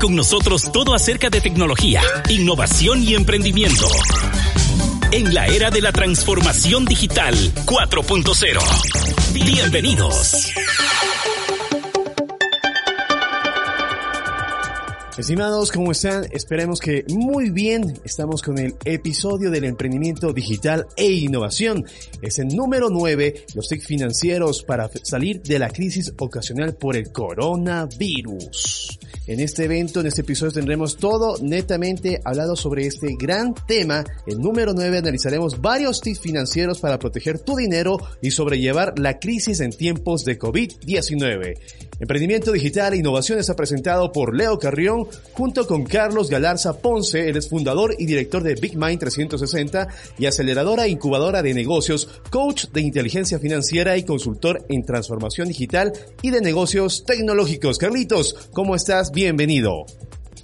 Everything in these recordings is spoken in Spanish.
Con nosotros todo acerca de tecnología, innovación y emprendimiento. En la era de la transformación digital 4.0. Bienvenidos. Estimados, ¿cómo están? Esperemos que muy bien. Estamos con el episodio del emprendimiento digital e innovación. Es el número 9, los TIC financieros para salir de la crisis ocasional por el coronavirus. En este evento, en este episodio tendremos todo netamente hablado sobre este gran tema. El número 9 analizaremos varios tips financieros para proteger tu dinero y sobrellevar la crisis en tiempos de COVID-19. Emprendimiento Digital e Innovación está presentado por Leo Carrión junto con Carlos Galarza Ponce, él es fundador y director de Big Mind 360 y aceleradora e incubadora de negocios, coach de inteligencia financiera y consultor en transformación digital y de negocios tecnológicos. Carlitos, ¿cómo estás? Bienvenido.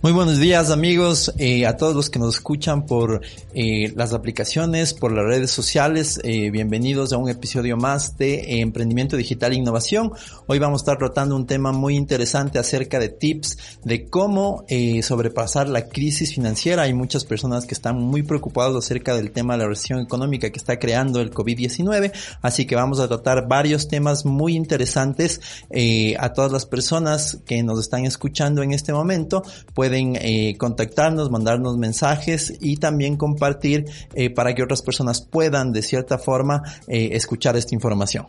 Muy buenos días amigos, eh, a todos los que nos escuchan por eh, las aplicaciones, por las redes sociales, eh, bienvenidos a un episodio más de Emprendimiento Digital e Innovación. Hoy vamos a estar tratando un tema muy interesante acerca de tips de cómo sobrepasar la crisis financiera. Hay muchas personas que están muy preocupadas acerca del tema de la recesión económica que está creando el COVID-19, así que vamos a tratar varios temas muy interesantes a todas las personas que nos están escuchando en este momento. Pueden pueden eh, contactarnos, mandarnos mensajes y también compartir eh, para que otras personas puedan de cierta forma eh, escuchar esta información.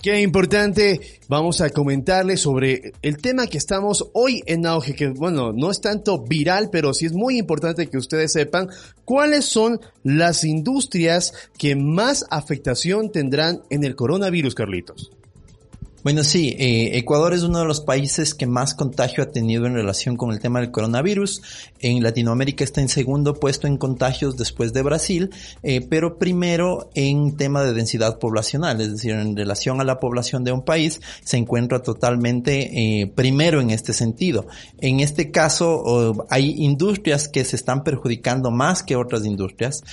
Qué importante, vamos a comentarles sobre el tema que estamos hoy en auge, que bueno, no es tanto viral, pero sí es muy importante que ustedes sepan cuáles son las industrias que más afectación tendrán en el coronavirus, Carlitos. Bueno, sí, eh, Ecuador es uno de los países que más contagio ha tenido en relación con el tema del coronavirus. En Latinoamérica está en segundo puesto en contagios después de Brasil, eh, pero primero en tema de densidad poblacional, es decir, en relación a la población de un país, se encuentra totalmente eh, primero en este sentido. En este caso, hay industrias que se están perjudicando más que otras industrias.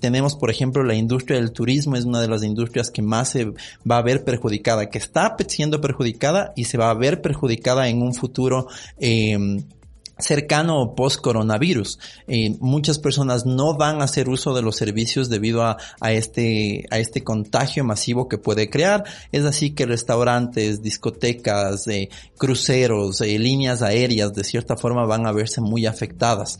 tenemos, por ejemplo, la industria del turismo es una de las industrias que más se va a ver perjudicada, que siendo perjudicada y se va a ver perjudicada en un futuro eh, cercano o post-coronavirus. Eh, muchas personas no van a hacer uso de los servicios debido a, a, este, a este contagio masivo que puede crear. Es así que restaurantes, discotecas, eh, cruceros, eh, líneas aéreas de cierta forma van a verse muy afectadas.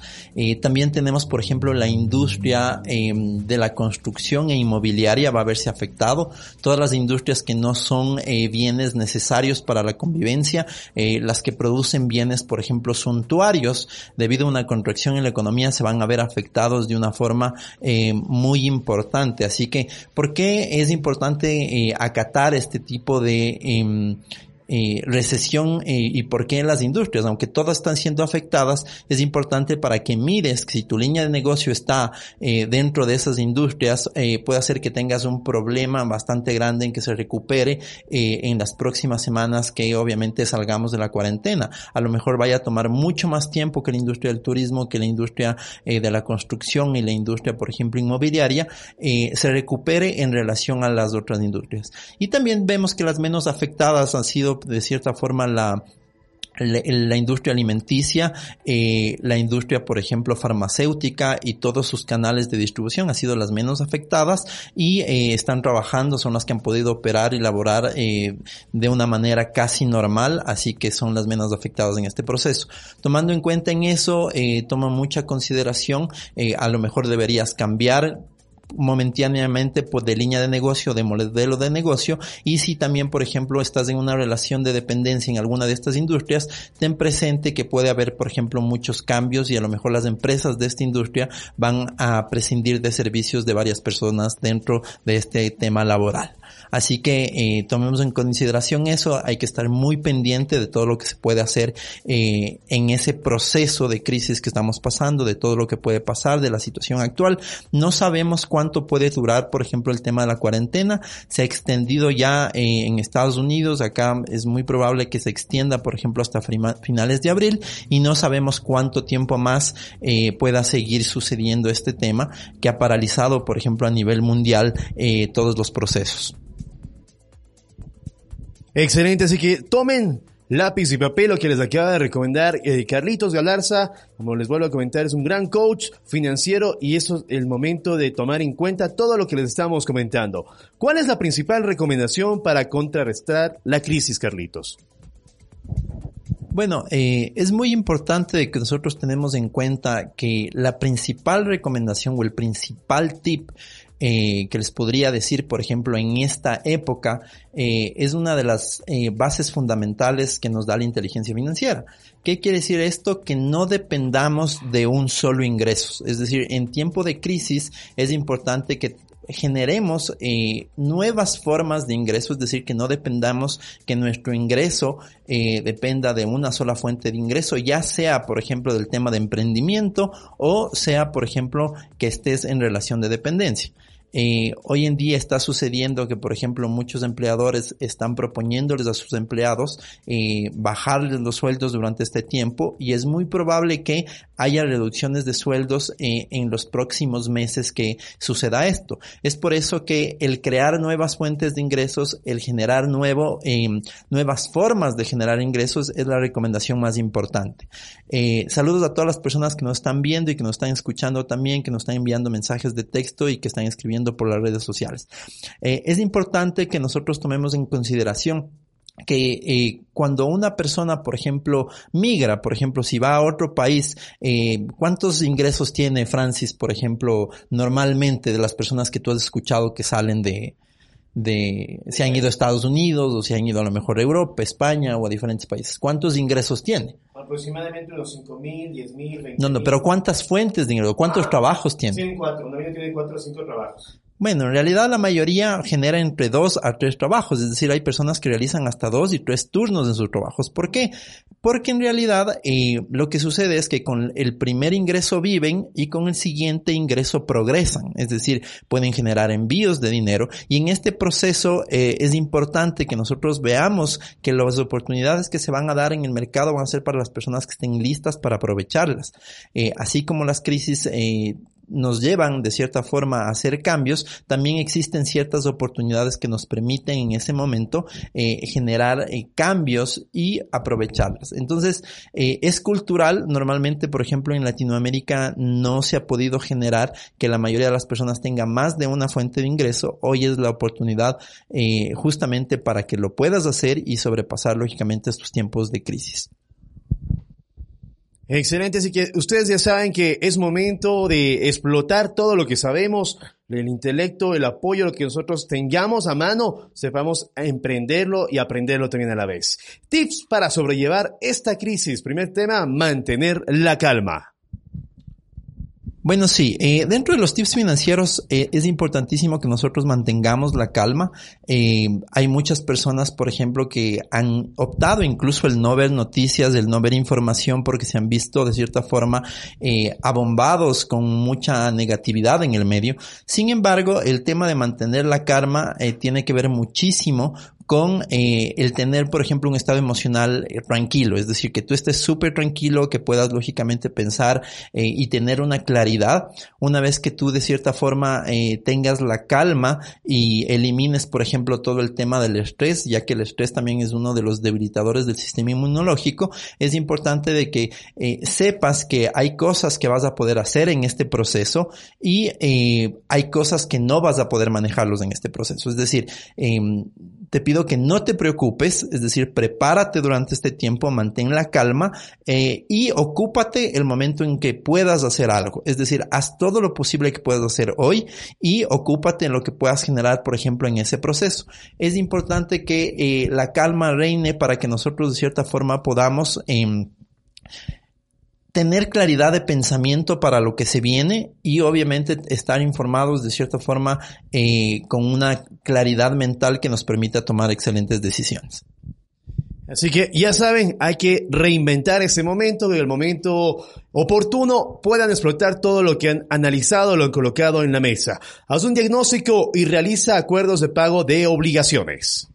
También tenemos, por ejemplo, la industria em, de la construcción e inmobiliaria va a verse afectado. Todas las industrias que no son bienes necesarios para la convivencia, las que producen bienes, por ejemplo, suntuarios, debido a una contracción en la economía, se van a ver afectados de una forma eh, muy importante. Así que, ¿por qué es importante eh, acatar este tipo de em, eh, recesión eh, y por qué en las industrias, aunque todas están siendo afectadas, es importante para que mires que si tu línea de negocio está eh, dentro de esas industrias, puede hacer que tengas un problema bastante grande en que se recupere en las próximas semanas que obviamente salgamos de la cuarentena. A lo mejor vaya a tomar mucho más tiempo que la industria del turismo, que la industria de la construcción y la industria, por ejemplo, inmobiliaria, se recupere en relación a las otras industrias. Y también vemos que las menos afectadas han sido de cierta forma la, la, industria alimenticia, eh, la industria, por ejemplo, farmacéutica y todos sus canales de distribución han sido las menos afectadas y eh, están trabajando, son las que han podido operar y laborar eh, de una manera casi normal, así que son las menos afectadas en este proceso. Tomando en cuenta en eso, toma mucha consideración, a lo mejor deberías cambiar momentáneamente pues, de línea de negocio, de modelo de negocio, y si también, por ejemplo, estás en una relación de dependencia en alguna de estas industrias, ten presente que puede haber, por ejemplo, muchos cambios y a lo mejor las empresas de esta industria van a prescindir de servicios de varias personas dentro de este tema laboral. Así que eh, tomemos en consideración eso, hay que estar muy pendiente de todo lo que se puede hacer eh, en ese proceso de crisis que estamos pasando, de todo lo que puede pasar, de la situación actual. No sabemos cuánto puede durar, por ejemplo, el tema de la cuarentena. Se ha extendido ya eh, en Estados Unidos, acá es muy probable que se extienda, por ejemplo, hasta finales de abril y no sabemos cuánto tiempo más eh, pueda seguir sucediendo este tema que ha paralizado, por ejemplo, a nivel mundial eh, todos los procesos. Excelente, así que tomen lápiz y papel, lo que les acaba de recomendar eh, Carlitos Galarza, como les vuelvo a comentar, es un gran coach financiero y eso es el momento de tomar en cuenta todo lo que les estamos comentando. ¿Cuál es la principal recomendación para contrarrestar la crisis, Carlitos? Bueno, eh, es muy importante que nosotros tenemos en cuenta que la principal recomendación o el principal tip eh, que les podría decir, por ejemplo, en esta época, eh, es una de las eh, bases fundamentales que nos da la inteligencia financiera. ¿Qué quiere decir esto? Que no dependamos de un solo ingreso. Es decir, en tiempo de crisis es importante que generemos eh, nuevas formas de ingreso, es decir, que no dependamos que nuestro ingreso eh, dependa de una sola fuente de ingreso, ya sea, por ejemplo, del tema de emprendimiento o sea, por ejemplo, que estés en relación de dependencia. Eh, hoy en día está sucediendo que, por ejemplo, muchos empleadores están proponiéndoles a sus empleados eh, bajarles los sueldos durante este tiempo y es muy probable que haya reducciones de sueldos eh, en los próximos meses que suceda esto. Es por eso que el crear nuevas fuentes de ingresos, el generar nuevo, nuevas formas de generar ingresos es la recomendación más importante. saludos a todas las personas que nos están viendo y que nos están escuchando también, que nos están enviando mensajes de texto y que están escribiendo por las redes sociales. Eh, es importante que nosotros tomemos en consideración que eh, cuando una persona, por ejemplo, migra, por ejemplo, si va a otro país, eh, ¿cuántos ingresos tiene Francis, por ejemplo, normalmente de las personas que tú has escuchado que salen de, de, se han ido a Estados Unidos o se han ido a lo mejor a Europa, España o a diferentes países? ¿Cuántos ingresos tiene? Aproximadamente unos 5 mil, 10 mil, No, no, pero ¿cuántas fuentes de ingreso? ¿Cuántos ah, trabajos tiene? Tienen cuatro, una tiene cuatro o cinco trabajos. Bueno, en realidad la mayoría genera entre dos a tres trabajos, es decir, hay personas que realizan hasta dos y tres turnos en sus trabajos. ¿Por qué? Porque en realidad eh, lo que sucede es que con el primer ingreso viven y con el siguiente ingreso progresan, es decir, pueden generar envíos de dinero y en este proceso eh, es importante que nosotros veamos que las oportunidades que se van a dar en el mercado van a ser para las personas que estén listas para aprovecharlas, eh, así como las crisis nos llevan de cierta forma a hacer cambios, también existen ciertas oportunidades que nos permiten en ese momento eh, generar eh, cambios y aprovecharlas. Entonces, eh, es cultural, normalmente, por ejemplo, en Latinoamérica no se ha podido generar que la mayoría de las personas tengan más de una fuente de ingreso. Hoy es la oportunidad justamente para que lo puedas hacer y sobrepasar lógicamente estos tiempos de crisis. Excelente, así que ustedes ya saben que es momento de explotar todo lo que sabemos, el intelecto, el apoyo, lo que nosotros tengamos a mano, sepamos emprenderlo y aprenderlo también a la vez. Tips para sobrellevar esta crisis. Primer tema, mantener la calma. Bueno, sí, eh, dentro de los tips financieros eh, es importantísimo que nosotros mantengamos la calma. Eh, hay muchas personas, por ejemplo, que han optado incluso el no ver noticias, el no ver información porque se han visto de cierta forma abombados con mucha negatividad en el medio. Sin embargo, el tema de mantener la calma tiene que ver muchísimo con eh, el tener, por ejemplo, un estado emocional eh, tranquilo, es decir, que tú estés súper tranquilo, que puedas lógicamente pensar eh, y tener una claridad. Una vez que tú de cierta forma tengas la calma y elimines, por ejemplo, todo el tema del estrés, ya que el estrés también es uno de los debilitadores del sistema inmunológico, es importante de que sepas que hay cosas que vas a poder hacer en este proceso y hay cosas que no vas a poder manejarlos en este proceso. Es decir, em, te pido que no te preocupes, es decir, prepárate durante este tiempo, mantén la calma eh, y ocúpate el momento en que puedas hacer algo. Es decir, haz todo lo posible que puedas hacer hoy y ocúpate en lo que puedas generar, por ejemplo, en ese proceso. Es importante que eh, la calma reine para que nosotros de cierta forma podamos... Em, tener claridad de pensamiento para lo que se viene y obviamente estar informados de cierta forma eh, con una claridad mental que nos permita tomar excelentes decisiones. Así que ya saben, hay que reinventar ese momento y el momento oportuno puedan explotar todo lo que han analizado, lo han colocado en la mesa. Haz un diagnóstico y realiza acuerdos de pago de obligaciones.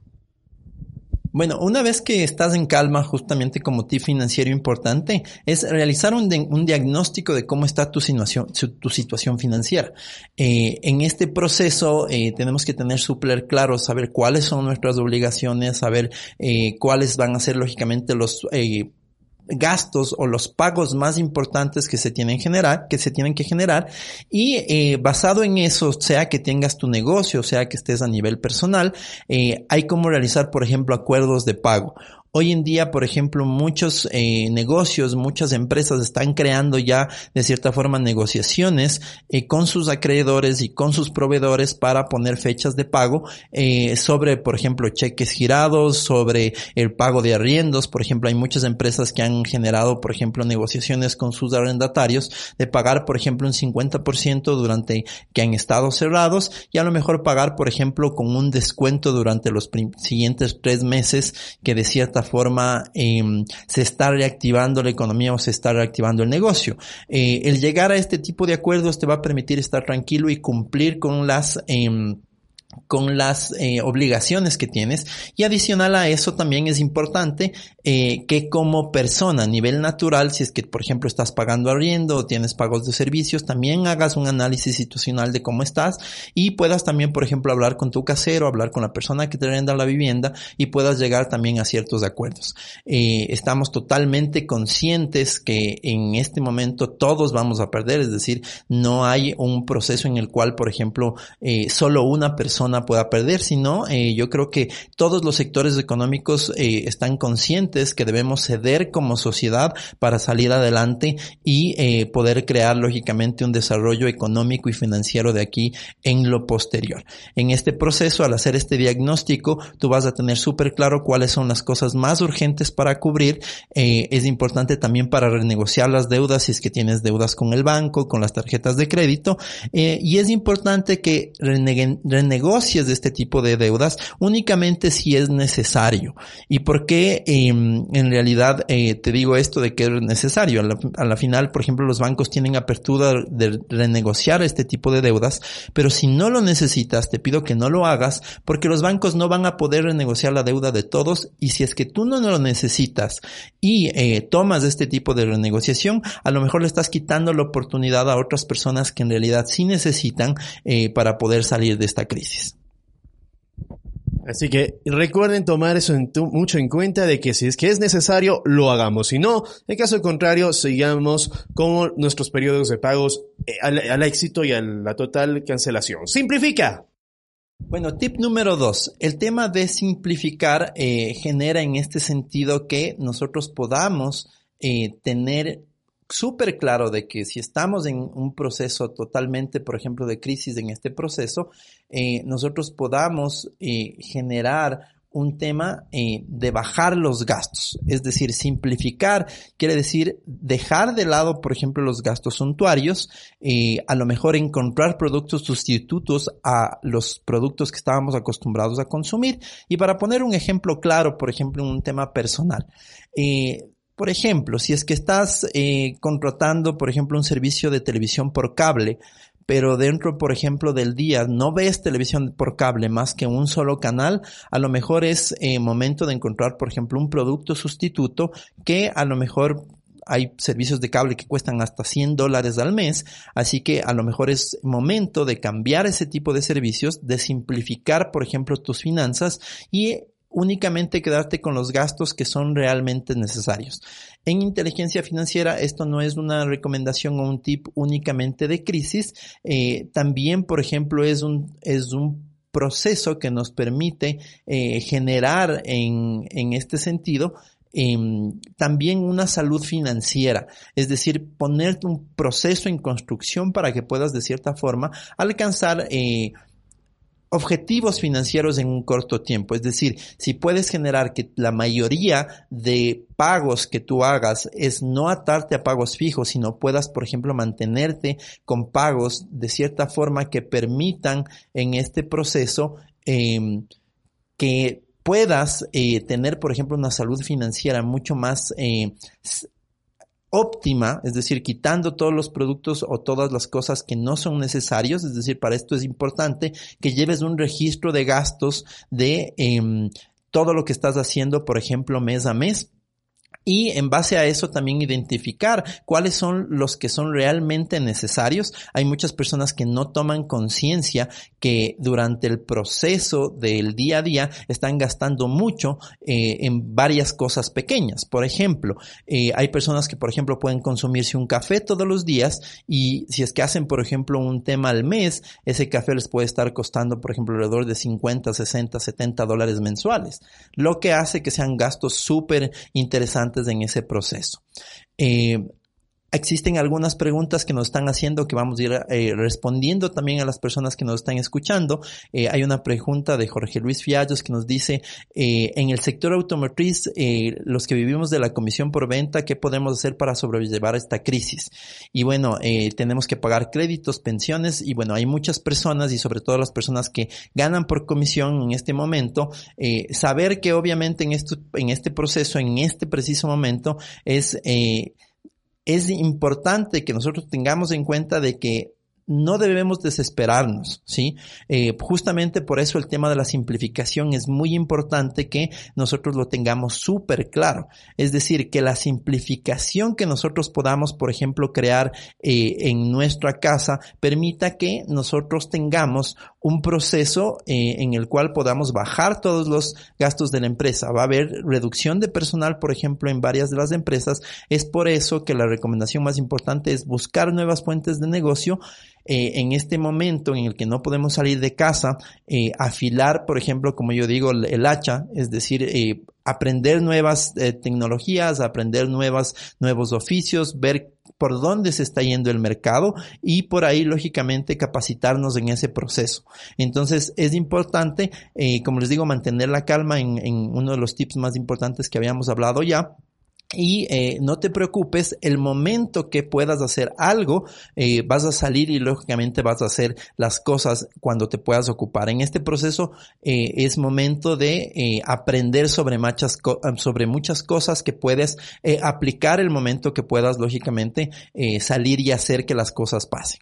Bueno, una vez que estás en calma, justamente como tip financiero importante, es realizar un, diagnóstico de cómo está tu situación, tu situación financiera. Eh, en este proceso eh, tenemos que tener súper claro, saber cuáles son nuestras obligaciones, saber eh, cuáles van a ser lógicamente los gastos o los pagos más importantes que se tienen generar, que se tienen que generar y eh, basado en eso, sea que tengas tu negocio, sea que estés a nivel personal, eh, hay como realizar, por ejemplo, acuerdos de pago Hoy en día, por ejemplo, muchos eh, negocios, muchas empresas están creando ya de cierta forma negociaciones eh, con sus acreedores y con sus proveedores para poner fechas de pago eh, sobre, por ejemplo, cheques girados, sobre el pago de arriendos. Por ejemplo, hay muchas empresas que han generado, por ejemplo, negociaciones con sus arrendatarios de pagar, por ejemplo, un 50% durante que han estado cerrados y a lo mejor pagar, por ejemplo, con un descuento durante los siguientes tres meses que de cierta forma em, se está reactivando la economía o se está reactivando el negocio. Eh, el llegar a este tipo de acuerdos te va a permitir estar tranquilo y cumplir con las em, con las eh, obligaciones que tienes. Y adicional a eso también es importante eh, que como persona a nivel natural si es que por ejemplo estás pagando arriendo o tienes pagos de servicios también hagas un análisis situacional de cómo estás y puedas también por ejemplo hablar con tu casero hablar con la persona que te renda la vivienda y puedas llegar también a ciertos acuerdos. Eh, estamos totalmente conscientes que en este momento todos vamos a perder es decir no hay un proceso en el cual por ejemplo solo una persona pueda perder, sino eh, yo creo que todos los sectores económicos eh, están conscientes que debemos ceder como sociedad para salir adelante y eh, poder crear lógicamente un desarrollo económico y financiero de aquí en lo posterior. En este proceso, al hacer este diagnóstico, tú vas a tener súper claro cuáles son las cosas más urgentes para cubrir. es importante también para renegociar las deudas si es que tienes deudas con el banco, con las tarjetas de crédito. y es importante que reneguen, de este tipo de deudas únicamente si es necesario. ¿Y por qué em, en realidad eh, te digo esto de que es necesario? A la, final, por ejemplo, los bancos tienen apertura de renegociar este tipo de deudas, pero si no lo necesitas, te pido que no lo hagas porque los bancos no van a poder renegociar la deuda de todos y si es que tú no lo necesitas y eh, tomas este tipo de renegociación, a lo mejor le estás quitando la oportunidad a otras personas que en realidad sí necesitan eh, para poder salir de esta crisis. Así que recuerden tomar eso mucho en cuenta de que si es que es necesario, lo hagamos. Si no, en caso contrario, sigamos con nuestros periodos de pagos eh, al, éxito y a la total cancelación. Simplifica. Bueno, tip número dos. El tema de simplificar eh, genera en este sentido que nosotros podamos eh, tener súper claro de que si estamos en un proceso totalmente, por ejemplo, de crisis en este proceso, eh, nosotros podamos eh, generar un tema eh, de bajar los gastos, es decir, simplificar quiere decir dejar de lado, por ejemplo, los gastos suntuarios, a lo mejor encontrar productos sustitutos a los productos que estábamos acostumbrados a consumir. Y para poner un ejemplo claro, por ejemplo, un tema personal, por ejemplo, si es que estás eh, contratando, por ejemplo, un servicio de televisión por cable, pero dentro, por ejemplo, del día no ves televisión por cable más que un solo canal, a lo mejor es eh, momento de encontrar, por ejemplo, un producto sustituto que a lo mejor hay servicios de cable que cuestan hasta 100 dólares al mes, así que a lo mejor es momento de cambiar ese tipo de servicios, de simplificar, por ejemplo, tus finanzas y únicamente quedarte con los gastos que son realmente necesarios. En inteligencia financiera esto no es una recomendación o un tip únicamente de crisis, eh, también por ejemplo es un, es un proceso que nos permite eh, generar en, en este sentido em, también una salud financiera, es decir, ponerte un proceso en construcción para que puedas de cierta forma alcanzar eh, objetivos financieros en un corto tiempo. Es decir, si puedes generar que la mayoría de pagos que tú hagas es no atarte a pagos fijos, sino puedas, por ejemplo, mantenerte con pagos de cierta forma que permitan en este proceso em, que puedas eh, tener, por ejemplo, una salud financiera mucho más eh, óptima, es decir, quitando todos los productos o todas las cosas que no son necesarios, es decir, para esto es importante que lleves un registro de gastos de em, todo lo que estás haciendo, por ejemplo, mes a mes y en base a eso también identificar cuáles son los que son realmente necesarios. Hay muchas personas que no toman conciencia que durante el proceso del día a día están gastando mucho eh, en varias cosas pequeñas. Por ejemplo, eh, hay personas que, por ejemplo, pueden consumirse un café todos los días y si es que hacen, por ejemplo, un tema al mes, ese café les puede estar costando, por ejemplo, alrededor de 50, 60, 70 dólares mensuales, lo que hace que sean gastos súper interesantes en ese proceso. Eh, existen algunas preguntas que nos están haciendo que vamos a ir eh, respondiendo también a las personas que nos están escuchando. Eh, hay una pregunta de Jorge Luis Fiallos que nos dice, eh, en el sector automotriz, los que vivimos de la comisión por venta, ¿qué podemos hacer para sobrellevar esta crisis? Y bueno, tenemos que pagar créditos, pensiones y bueno, hay muchas personas y sobre todo las personas que ganan por comisión en este momento, saber que obviamente en, esto, en este proceso, en este preciso momento, es es importante que nosotros tengamos en cuenta de que no debemos desesperarnos, ¿sí? Eh, justamente por eso el tema de la simplificación es muy importante que nosotros lo tengamos súper claro. Es decir, que la simplificación que nosotros podamos, por ejemplo, crear eh, en nuestra casa permita que nosotros tengamos un proceso eh, en el cual podamos bajar todos los gastos de la empresa. Va a haber reducción de personal, por ejemplo, en varias de las empresas. Es por eso que la recomendación más importante es buscar nuevas fuentes de negocio eh, en este momento en el que no podemos salir de casa, eh, afilar, por ejemplo, como yo digo, el, hacha, es decir, aprender nuevas tecnologías, aprender nuevas, nuevos oficios, ver por dónde se está yendo el mercado y por ahí, lógicamente, capacitarnos en ese proceso. Entonces, es importante, como les digo, mantener la calma en, en uno de los tips más importantes que habíamos hablado ya y eh, no te preocupes, el momento que puedas hacer algo, eh, vas a salir y lógicamente vas a hacer las cosas cuando te puedas ocupar. En este proceso eh, es momento de aprender sobre muchas, sobre muchas cosas que puedes aplicar el momento que puedas, lógicamente, salir y hacer que las cosas pasen.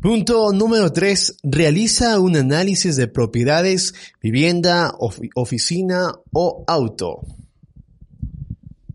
Punto número 3. Realiza un análisis de propiedades, vivienda, oficina o auto.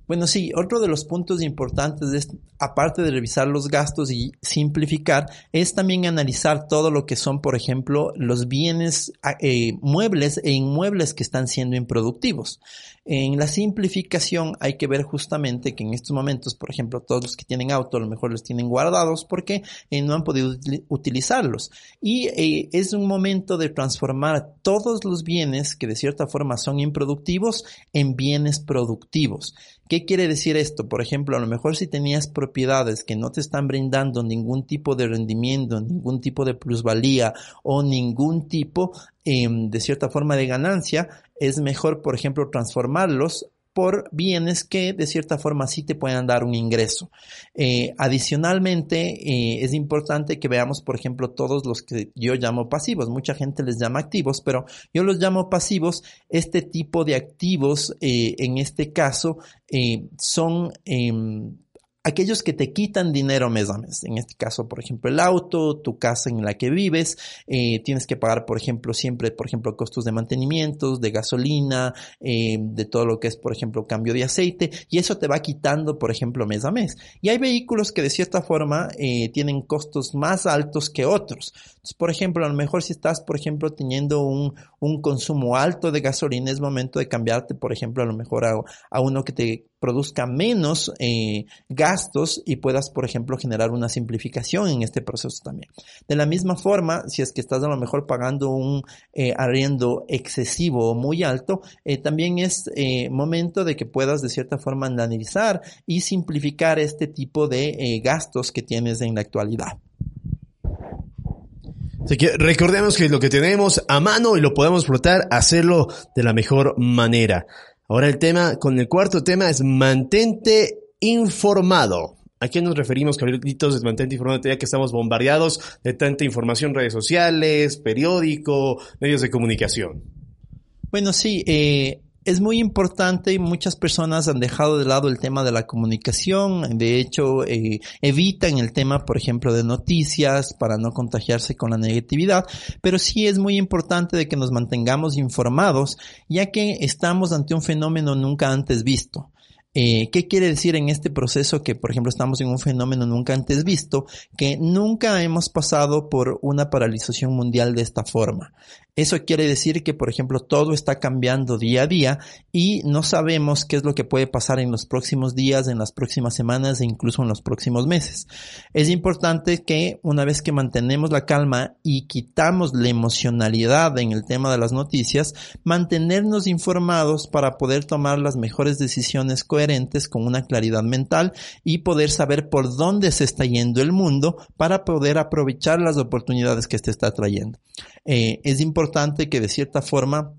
Bueno, sí, otro de los puntos importantes, es, aparte de revisar los gastos y simplificar, es también analizar todo lo que son, por ejemplo, los bienes ah, eh, muebles e inmuebles que están siendo improductivos. En la simplificación hay que ver justamente que en estos momentos, por ejemplo, todos los que tienen auto a lo mejor los tienen guardados porque eh, no han podido utilizarlos. Y eh, es un momento de transformar todos los bienes que de cierta forma son improductivos en bienes productivos. ¿Qué quiere decir esto? Por ejemplo, a lo mejor si tenías propiedades que no te están brindando ningún tipo de rendimiento, ningún tipo de plusvalía o ningún tipo em, de cierta forma de ganancia, es mejor, por ejemplo, transformarlos por bienes que de cierta forma sí te puedan dar un ingreso. Eh, adicionalmente, eh, es importante que veamos, por ejemplo, todos los que yo llamo pasivos. Mucha gente les llama activos, pero yo los llamo pasivos. Este tipo de activos, eh, en este caso, son em, aquellos que te quitan dinero mes a mes. En este caso, por ejemplo, el auto, tu casa en la que vives, eh, tienes que pagar, por ejemplo, siempre, por ejemplo, costos de mantenimiento, de gasolina, eh, de todo lo que es, por ejemplo, cambio de aceite, y eso te va quitando, por ejemplo, mes a mes. Y hay vehículos que de cierta forma eh, tienen costos más altos que otros. Por ejemplo, a lo mejor si estás, por ejemplo, teniendo un, un consumo alto de gasolina, es momento de cambiarte, por ejemplo, a lo mejor a, a uno que te produzca menos eh, gastos y puedas, por ejemplo, generar una simplificación en este proceso también. De la misma forma, si es que estás a lo mejor pagando un eh, arriendo excesivo o muy alto, eh, también es momento de que puedas de cierta forma analizar y simplificar este tipo de gastos que tienes en la actualidad. Así que recordemos que lo que tenemos a mano y lo podemos explotar, hacerlo de la mejor manera. Ahora el tema, con el cuarto tema es mantente informado. ¿A qué nos referimos, Carlitos, de mantente informado, ya que estamos bombardeados de tanta información, redes sociales, periódico, medios de comunicación? Bueno, sí, eh, es muy importante y muchas personas han dejado de lado el tema de la comunicación. De hecho, eh, evitan el tema, por ejemplo, de noticias para no contagiarse con la negatividad. Pero sí es muy importante de que nos mantengamos informados, ya que estamos ante un fenómeno nunca antes visto. Eh, ¿Qué quiere decir en este proceso que, por ejemplo, estamos en un fenómeno nunca antes visto, que nunca hemos pasado por una paralización mundial de esta forma? Eso quiere decir que, por ejemplo, todo está cambiando día a día y no sabemos qué es lo que puede pasar en los próximos días, en las próximas semanas e incluso en los próximos meses. Es importante que una vez que mantenemos la calma y quitamos la emocionalidad en el tema de las noticias, mantenernos informados para poder tomar las mejores decisiones coherentes con una claridad mental y poder saber por dónde se está yendo el mundo para poder aprovechar las oportunidades que este está trayendo. Eh, es importante que de cierta forma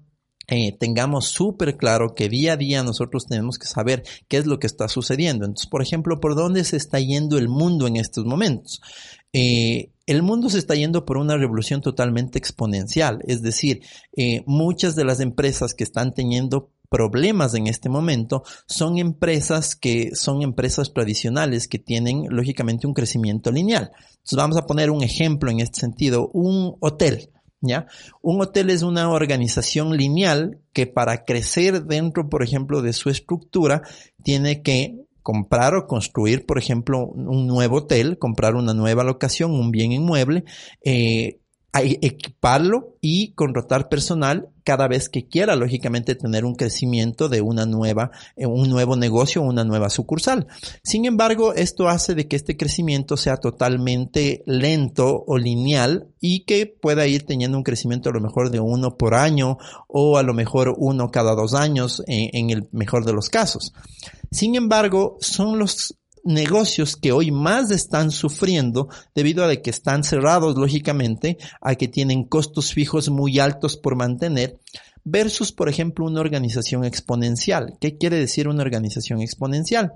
eh, tengamos súper claro que día a día nosotros tenemos que saber qué es lo que está sucediendo. Entonces, por ejemplo, ¿por dónde se está yendo el mundo en estos momentos? Eh, el mundo se está yendo por una revolución totalmente exponencial, es decir, muchas de las empresas que están teniendo problemas en este momento son empresas que son empresas tradicionales que tienen lógicamente un crecimiento lineal. Entonces vamos a poner un ejemplo en este sentido, un hotel. ¿Ya? Un hotel es una organización lineal que para crecer dentro, por ejemplo, de su estructura, tiene que comprar o construir, por ejemplo, un nuevo hotel, comprar una nueva locación, un bien inmueble, eh, equiparlo y contratar personal cada vez que quiera, lógicamente, tener un crecimiento de una nueva, eh, un nuevo negocio, una nueva sucursal. Sin embargo, esto hace de que este crecimiento sea totalmente lento o lineal y que pueda ir teniendo un crecimiento a lo mejor de uno por año o a lo mejor uno cada dos años en, en el mejor de los casos. Sin embargo, son los negocios que hoy más están sufriendo debido a que están cerrados lógicamente, a que tienen costos fijos muy altos por mantener, versus por ejemplo una organización exponencial. ¿Qué quiere decir una organización exponencial?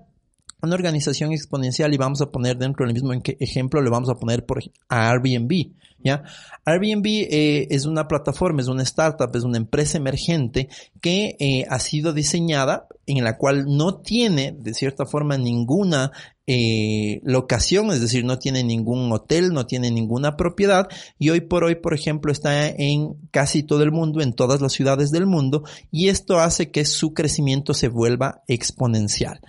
Una organización exponencial y vamos a poner dentro del mismo ejemplo, le vamos a poner por a Airbnb. ¿ya? Airbnb eh, es una plataforma, es una startup, es una empresa emergente que eh, ha sido diseñada en la cual no tiene de cierta forma ninguna eh, locación, es decir, no tiene ningún hotel, no tiene ninguna propiedad y hoy por hoy, por ejemplo, está en casi todo el mundo, en todas las ciudades del mundo y esto hace que su crecimiento se vuelva exponencial.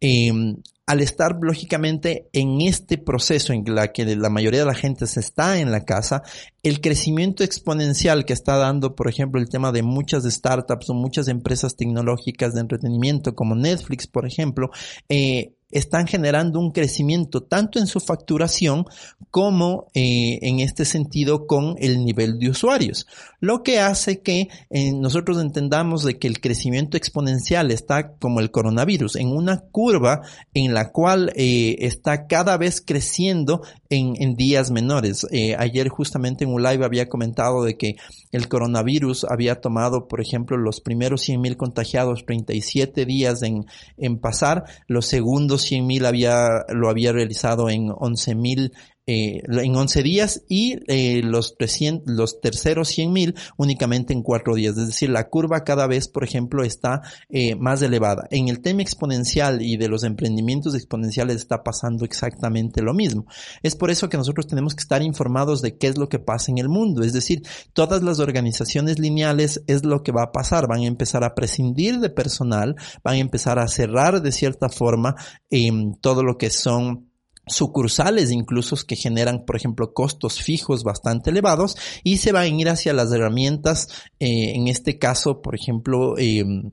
Em, al estar lógicamente en este proceso en la que la mayoría de la gente se está en la casa, el crecimiento exponencial que está dando, por ejemplo, el tema de muchas startups o muchas empresas tecnológicas de entretenimiento como Netflix, por ejemplo, eh, están generando un crecimiento tanto en su facturación como eh, en este sentido con el nivel de usuarios, lo que hace que eh, nosotros entendamos de que el crecimiento exponencial está como el coronavirus en una curva en la cual eh, está cada vez creciendo en, días menores. ayer justamente en un live había comentado de que el coronavirus había tomado, por ejemplo, los primeros 100.000 contagiados 37 días en, en pasar, los segundos 100.000 había, lo había realizado en 11.000 eh, en 11 días y eh, los, 300, los terceros 100 mil únicamente en 4 días. Es decir, la curva cada vez, por ejemplo, está eh, más elevada. En el tema exponencial y de los emprendimientos exponenciales está pasando exactamente lo mismo. Es por eso que nosotros tenemos que estar informados de qué es lo que pasa en el mundo. Es decir, todas las organizaciones lineales es lo que va a pasar. Van a empezar a prescindir de personal, van a empezar a cerrar de cierta forma todo lo que son sucursales incluso que generan, por ejemplo, costos fijos bastante elevados y se van a ir hacia las herramientas, eh, en este caso, por ejemplo, em,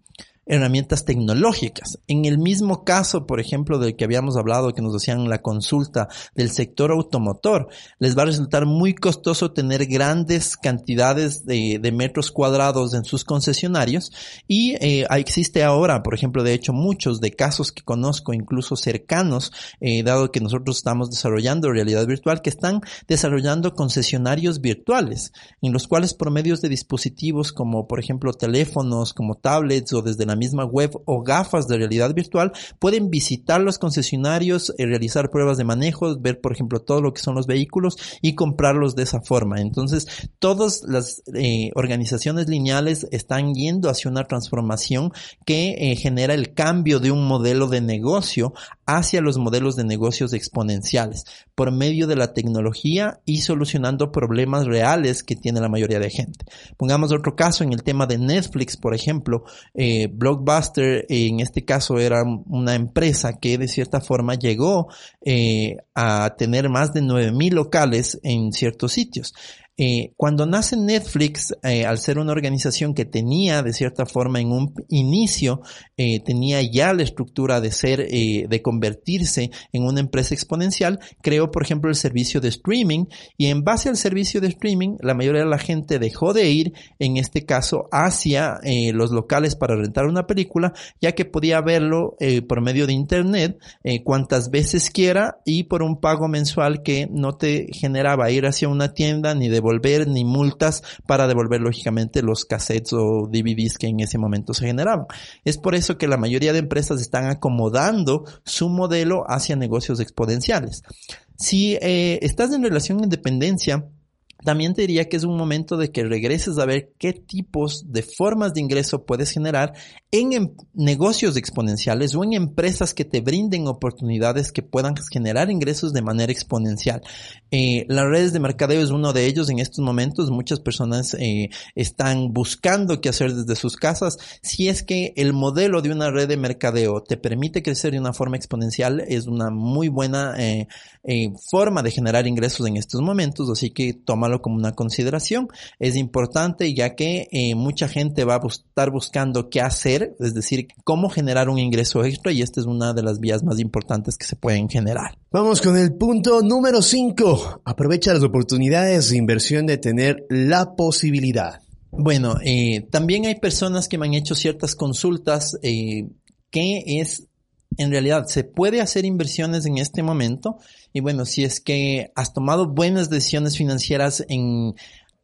herramientas tecnológicas. En el mismo caso, por ejemplo, del que habíamos hablado, que nos hacían la consulta del sector automotor, les va a resultar muy costoso tener grandes cantidades de, metros cuadrados en sus concesionarios y eh, existe ahora, por ejemplo, de hecho, muchos de casos que conozco, incluso cercanos, eh, dado que nosotros estamos desarrollando realidad virtual, que están desarrollando concesionarios virtuales, en los cuales por medios de dispositivos como, por ejemplo, teléfonos, como tablets o desde la misma web o gafas de realidad virtual, pueden visitar los concesionarios, eh, realizar pruebas de manejo, ver, por ejemplo, todo lo que son los vehículos y comprarlos de esa forma. Entonces, todas las eh, organizaciones lineales están yendo hacia una transformación que eh, genera el cambio de un modelo de negocio hacia los modelos de negocios exponenciales por medio de la tecnología y solucionando problemas reales que tiene la mayoría de gente. Pongamos otro caso en el tema de Netflix, por ejemplo, eh, Blockbuster en este caso era una empresa que de cierta forma llegó eh, a tener más de 9.000 locales en ciertos sitios. Eh, cuando nace Netflix, eh, al ser una organización que tenía de cierta forma en un inicio, eh, tenía ya la estructura de ser, de convertirse en una empresa exponencial, creó por ejemplo el servicio de streaming y en base al servicio de streaming, la mayoría de la gente dejó de ir, en este caso, hacia los locales para rentar una película, ya que podía verlo por medio de internet cuantas veces quiera y por un pago mensual que no te generaba ir hacia una tienda ni de ni multas para devolver lógicamente los cassettes o DVDs que en ese momento se generaban. Es por eso que la mayoría de empresas están acomodando su modelo hacia negocios exponenciales. Si eh, estás en relación en dependencia, también te diría que es un momento de que regreses a ver qué tipos de formas de ingreso puedes generar en em, negocios exponenciales o en empresas que te brinden oportunidades que puedan generar ingresos de manera exponencial. Eh, las redes de mercadeo es uno de ellos en estos momentos. Muchas personas eh, están buscando qué hacer desde sus casas. Si es que el modelo de una red de mercadeo te permite crecer de una forma exponencial, es una muy buena eh, forma de generar ingresos en estos momentos. Así que tómalo como una consideración. Es importante ya que mucha gente va a estar buscando qué hacer es decir, cómo generar un ingreso extra y esta es una de las vías más importantes que se pueden generar. Vamos con el punto número 5. Aprovecha las oportunidades de inversión de tener la posibilidad. Bueno, eh, también hay personas que me han hecho ciertas consultas eh, que es en realidad se puede hacer inversiones en este momento y bueno, si es que has tomado buenas decisiones financieras en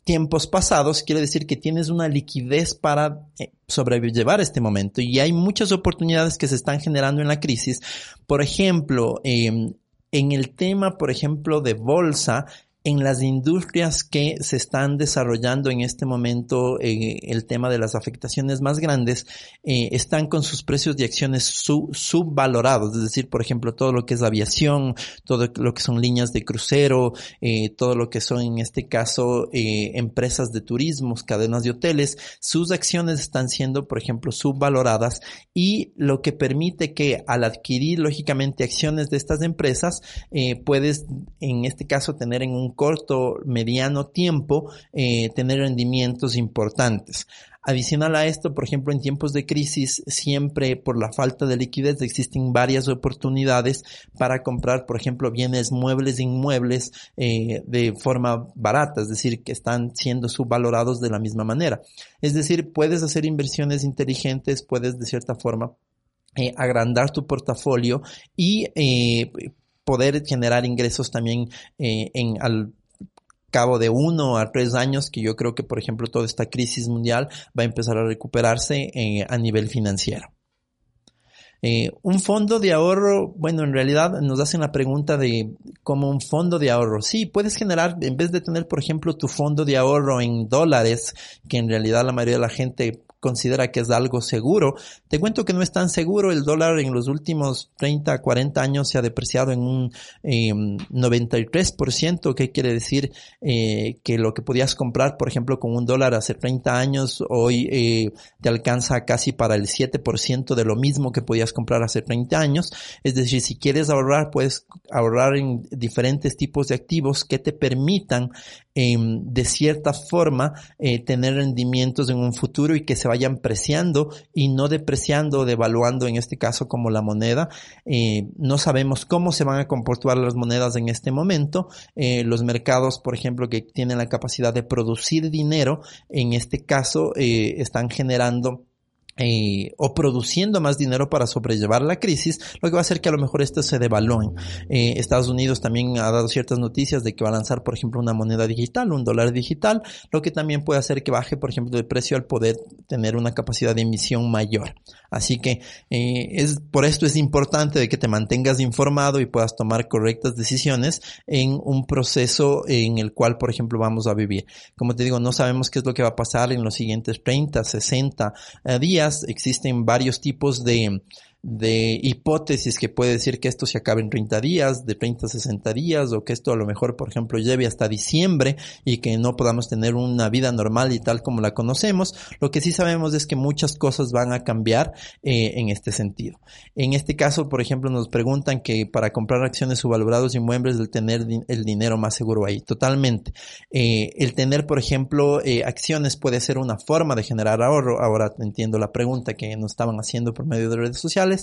tiempos pasados, quiere decir que tienes una liquidez para eh, sobrellevar este momento y hay muchas oportunidades que se están generando en la crisis. Por ejemplo, em, en el tema, por ejemplo, de bolsa, en las industrias que se están desarrollando en este momento eh, el tema de las afectaciones más grandes eh, están con sus precios de acciones subvalorados, es decir, por ejemplo, todo lo que es aviación, todo lo que son líneas de crucero, eh, todo lo que son en este caso empresas de turismos, cadenas de hoteles, sus acciones están siendo, por ejemplo, subvaloradas y lo que permite que al adquirir lógicamente acciones de estas empresas puedes en este caso tener en un corto, mediano tiempo eh, tener rendimientos importantes. Adicional a esto, por ejemplo, en tiempos de crisis, siempre por la falta de liquidez existen varias oportunidades para comprar, por ejemplo, bienes muebles e inmuebles eh, de forma barata, es decir, que están siendo subvalorados de la misma manera. Es decir, puedes hacer inversiones inteligentes, puedes de cierta forma eh, agrandar tu portafolio y poder generar ingresos también eh, en al cabo de uno a tres años, que yo creo que, por ejemplo, toda esta crisis mundial va a empezar a recuperarse eh, a nivel financiero. Eh, un fondo de ahorro, bueno, en realidad nos hacen la pregunta de cómo un fondo de ahorro. Sí, puedes generar, en vez de tener, por ejemplo, tu fondo de ahorro en dólares, que en realidad la mayoría de la gente considera que es algo seguro. Te cuento que no es tan seguro. El dólar en los últimos 30, 40 años se ha depreciado en un eh, 93%, que quiere decir eh, que lo que podías comprar, por ejemplo, con un dólar hace 30 años, hoy eh, te alcanza casi para el 7% de lo mismo que podías comprar hace 30 años. Es decir, si quieres ahorrar, puedes ahorrar en diferentes tipos de activos que te permitan em, de cierta forma eh, tener rendimientos en un futuro y que se vaya vayan preciando y no depreciando devaluando en este caso como la moneda. Eh, no sabemos cómo se van a comportar las monedas en este momento. Eh, los mercados, por ejemplo, que tienen la capacidad de producir dinero, en este caso eh, están generando eh, o produciendo más dinero para sobrellevar la crisis, lo que va a hacer que a lo mejor esto se devalúen. Eh, Estados Unidos también ha dado ciertas noticias de que va a lanzar, por ejemplo, una moneda digital, un dólar digital, lo que también puede hacer que baje, por ejemplo, de precio al poder tener una capacidad de emisión mayor. Así que eh, es por esto es importante de que te mantengas informado y puedas tomar correctas decisiones en un proceso en el cual, por ejemplo, vamos a vivir. Como te digo, no sabemos qué es lo que va a pasar en los siguientes 30, 60 días existen varios tipos de, de hipótesis que puede decir que esto se acabe en 30 días, de 30 a 60 días, o que esto a lo mejor, por ejemplo, lleve hasta diciembre y que no podamos tener una vida normal y tal como la conocemos. Lo que sí sabemos es que muchas cosas van a cambiar eh, en este sentido. En este caso, por ejemplo, nos preguntan que para comprar acciones subvalorados inmuebles, el tener el dinero más seguro ahí. Totalmente. Eh, el tener, por ejemplo, eh, acciones puede ser una forma de generar ahorro. Ahora entiendo la pregunta que nos estaban haciendo por medio de redes sociales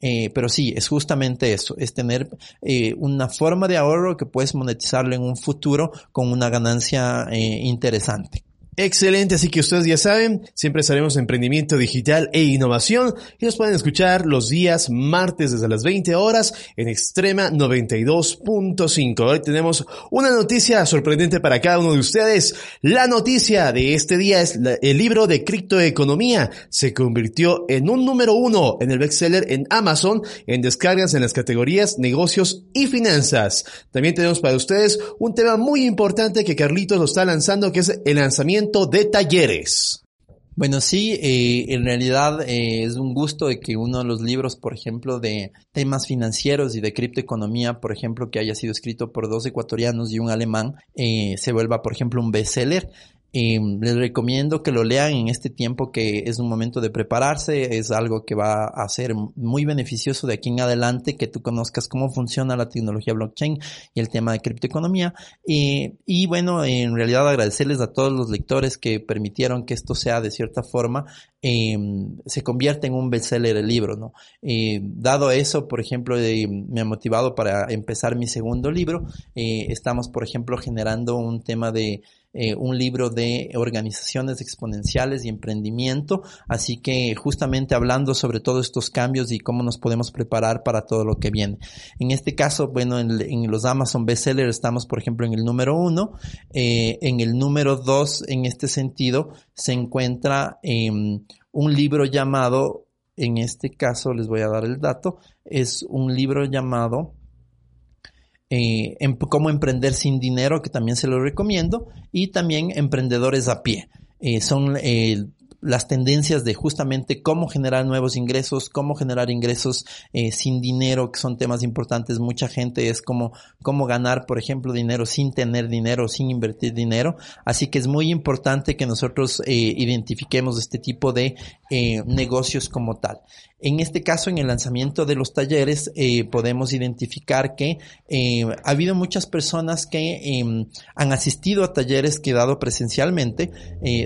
eh, pero sí, es justamente eso, es tener eh, una forma de ahorro que puedes monetizarlo en un futuro con una ganancia eh, interesante. Excelente, así que ustedes ya saben, siempre estaremos en emprendimiento digital e innovación y nos pueden escuchar los días martes desde las 20 horas en Extrema 92.5. Hoy tenemos una noticia sorprendente para cada uno de ustedes. La noticia de este día es el libro de criptoeconomía. Se convirtió en un número uno en el bestseller en Amazon en descargas en las categorías negocios y finanzas. También tenemos para ustedes un tema muy importante que Carlitos lo está lanzando que es el lanzamiento de talleres. Bueno, sí, eh, en realidad eh, es un gusto de que uno de los libros, por ejemplo, de temas financieros y de criptoeconomía, por ejemplo, que haya sido escrito por dos ecuatorianos y un alemán, eh, se vuelva, por ejemplo, un bestseller. Y les recomiendo que lo lean en este tiempo que es un momento de prepararse, es algo que va a ser muy beneficioso de aquí en adelante, que tú conozcas cómo funciona la tecnología blockchain y el tema de criptoeconomía. y bueno, en realidad agradecerles a todos los lectores que permitieron que esto sea de cierta forma, eh, se convierta en un bestseller el libro, ¿no? dado eso, por ejemplo, me ha motivado para empezar mi segundo libro, eh, estamos, por ejemplo, generando un tema de eh, un libro de organizaciones exponenciales y emprendimiento, así que justamente hablando sobre todos estos cambios y cómo nos podemos preparar para todo lo que viene. En este caso, bueno, en, los Amazon bestsellers estamos, por ejemplo, en el número uno, eh, en el número dos, en este sentido, se encuentra em, un libro llamado, en este caso les voy a dar el dato, es un libro llamado eh, em, cómo emprender sin dinero, que también se lo recomiendo, y también emprendedores a pie. Eh, son eh, las tendencias de justamente cómo generar nuevos ingresos, cómo generar ingresos eh, sin dinero, que son temas importantes. Mucha gente es como cómo ganar, por ejemplo, dinero sin tener dinero, sin invertir dinero. Así que es muy importante que nosotros eh, identifiquemos este tipo de eh, negocios como tal. En este caso, en el lanzamiento de los talleres, podemos identificar que ha habido muchas personas que em, han asistido a talleres que dado presencialmente,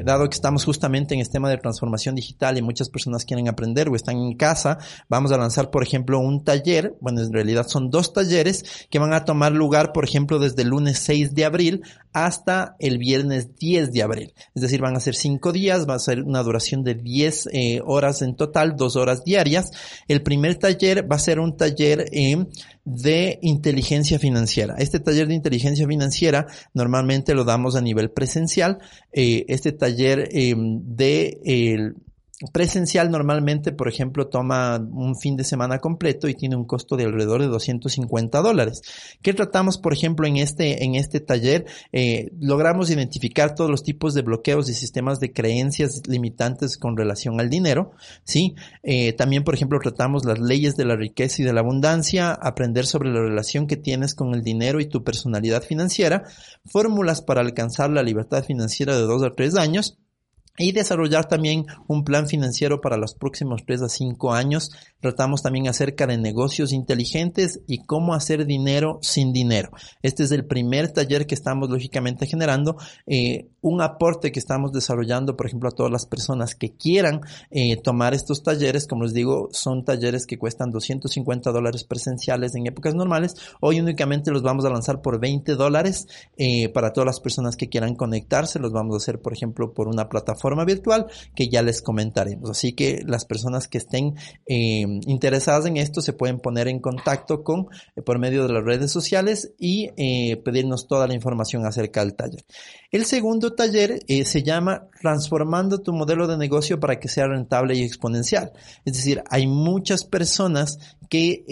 dado que estamos justamente en este de transformación digital y muchas personas quieren aprender o están en casa, vamos a lanzar, por ejemplo, un taller, bueno, en realidad son dos talleres que van a tomar lugar, por ejemplo, desde el lunes 6 de abril hasta el viernes 10 de abril. Es decir, van a ser cinco días, va a ser una duración de 10 eh, horas en total, dos horas diarias. El primer taller va a ser un taller eh, de inteligencia financiera. Este taller de inteligencia financiera normalmente lo damos a nivel presencial. Eh, este taller de el presencial normalmente, por ejemplo, toma un fin de semana completo y tiene un costo de alrededor de 250 dólares. ¿Qué tratamos, por ejemplo, en este, en este taller? Eh, logramos identificar todos los tipos de bloqueos y sistemas de creencias limitantes con relación al dinero, ¿sí? Eh, también, por ejemplo, tratamos las leyes de la riqueza y de la abundancia, aprender sobre la relación que tienes con el dinero y tu personalidad financiera, fórmulas para alcanzar la libertad financiera de dos a tres años, y desarrollar también un plan financiero para los próximos 3 a 5 años. Tratamos también acerca de negocios inteligentes y cómo hacer dinero sin dinero. Este es el primer taller que estamos lógicamente generando. Eh, un aporte que estamos desarrollando, por ejemplo, a todas las personas que quieran eh, tomar estos talleres. Como les digo, son talleres que cuestan 250 dólares presenciales en épocas normales. Hoy únicamente los vamos a lanzar por 20 dólares eh, para todas las personas que quieran conectarse. Los vamos a hacer, por ejemplo, por una plataforma forma virtual que ya les comentaremos. Así que las personas que estén eh, interesadas en esto se pueden poner en contacto con eh, por medio de las redes sociales y eh, pedirnos toda la información acerca del taller. El segundo taller se llama Transformando tu modelo de negocio para que sea rentable y exponencial. Es decir, hay muchas personas que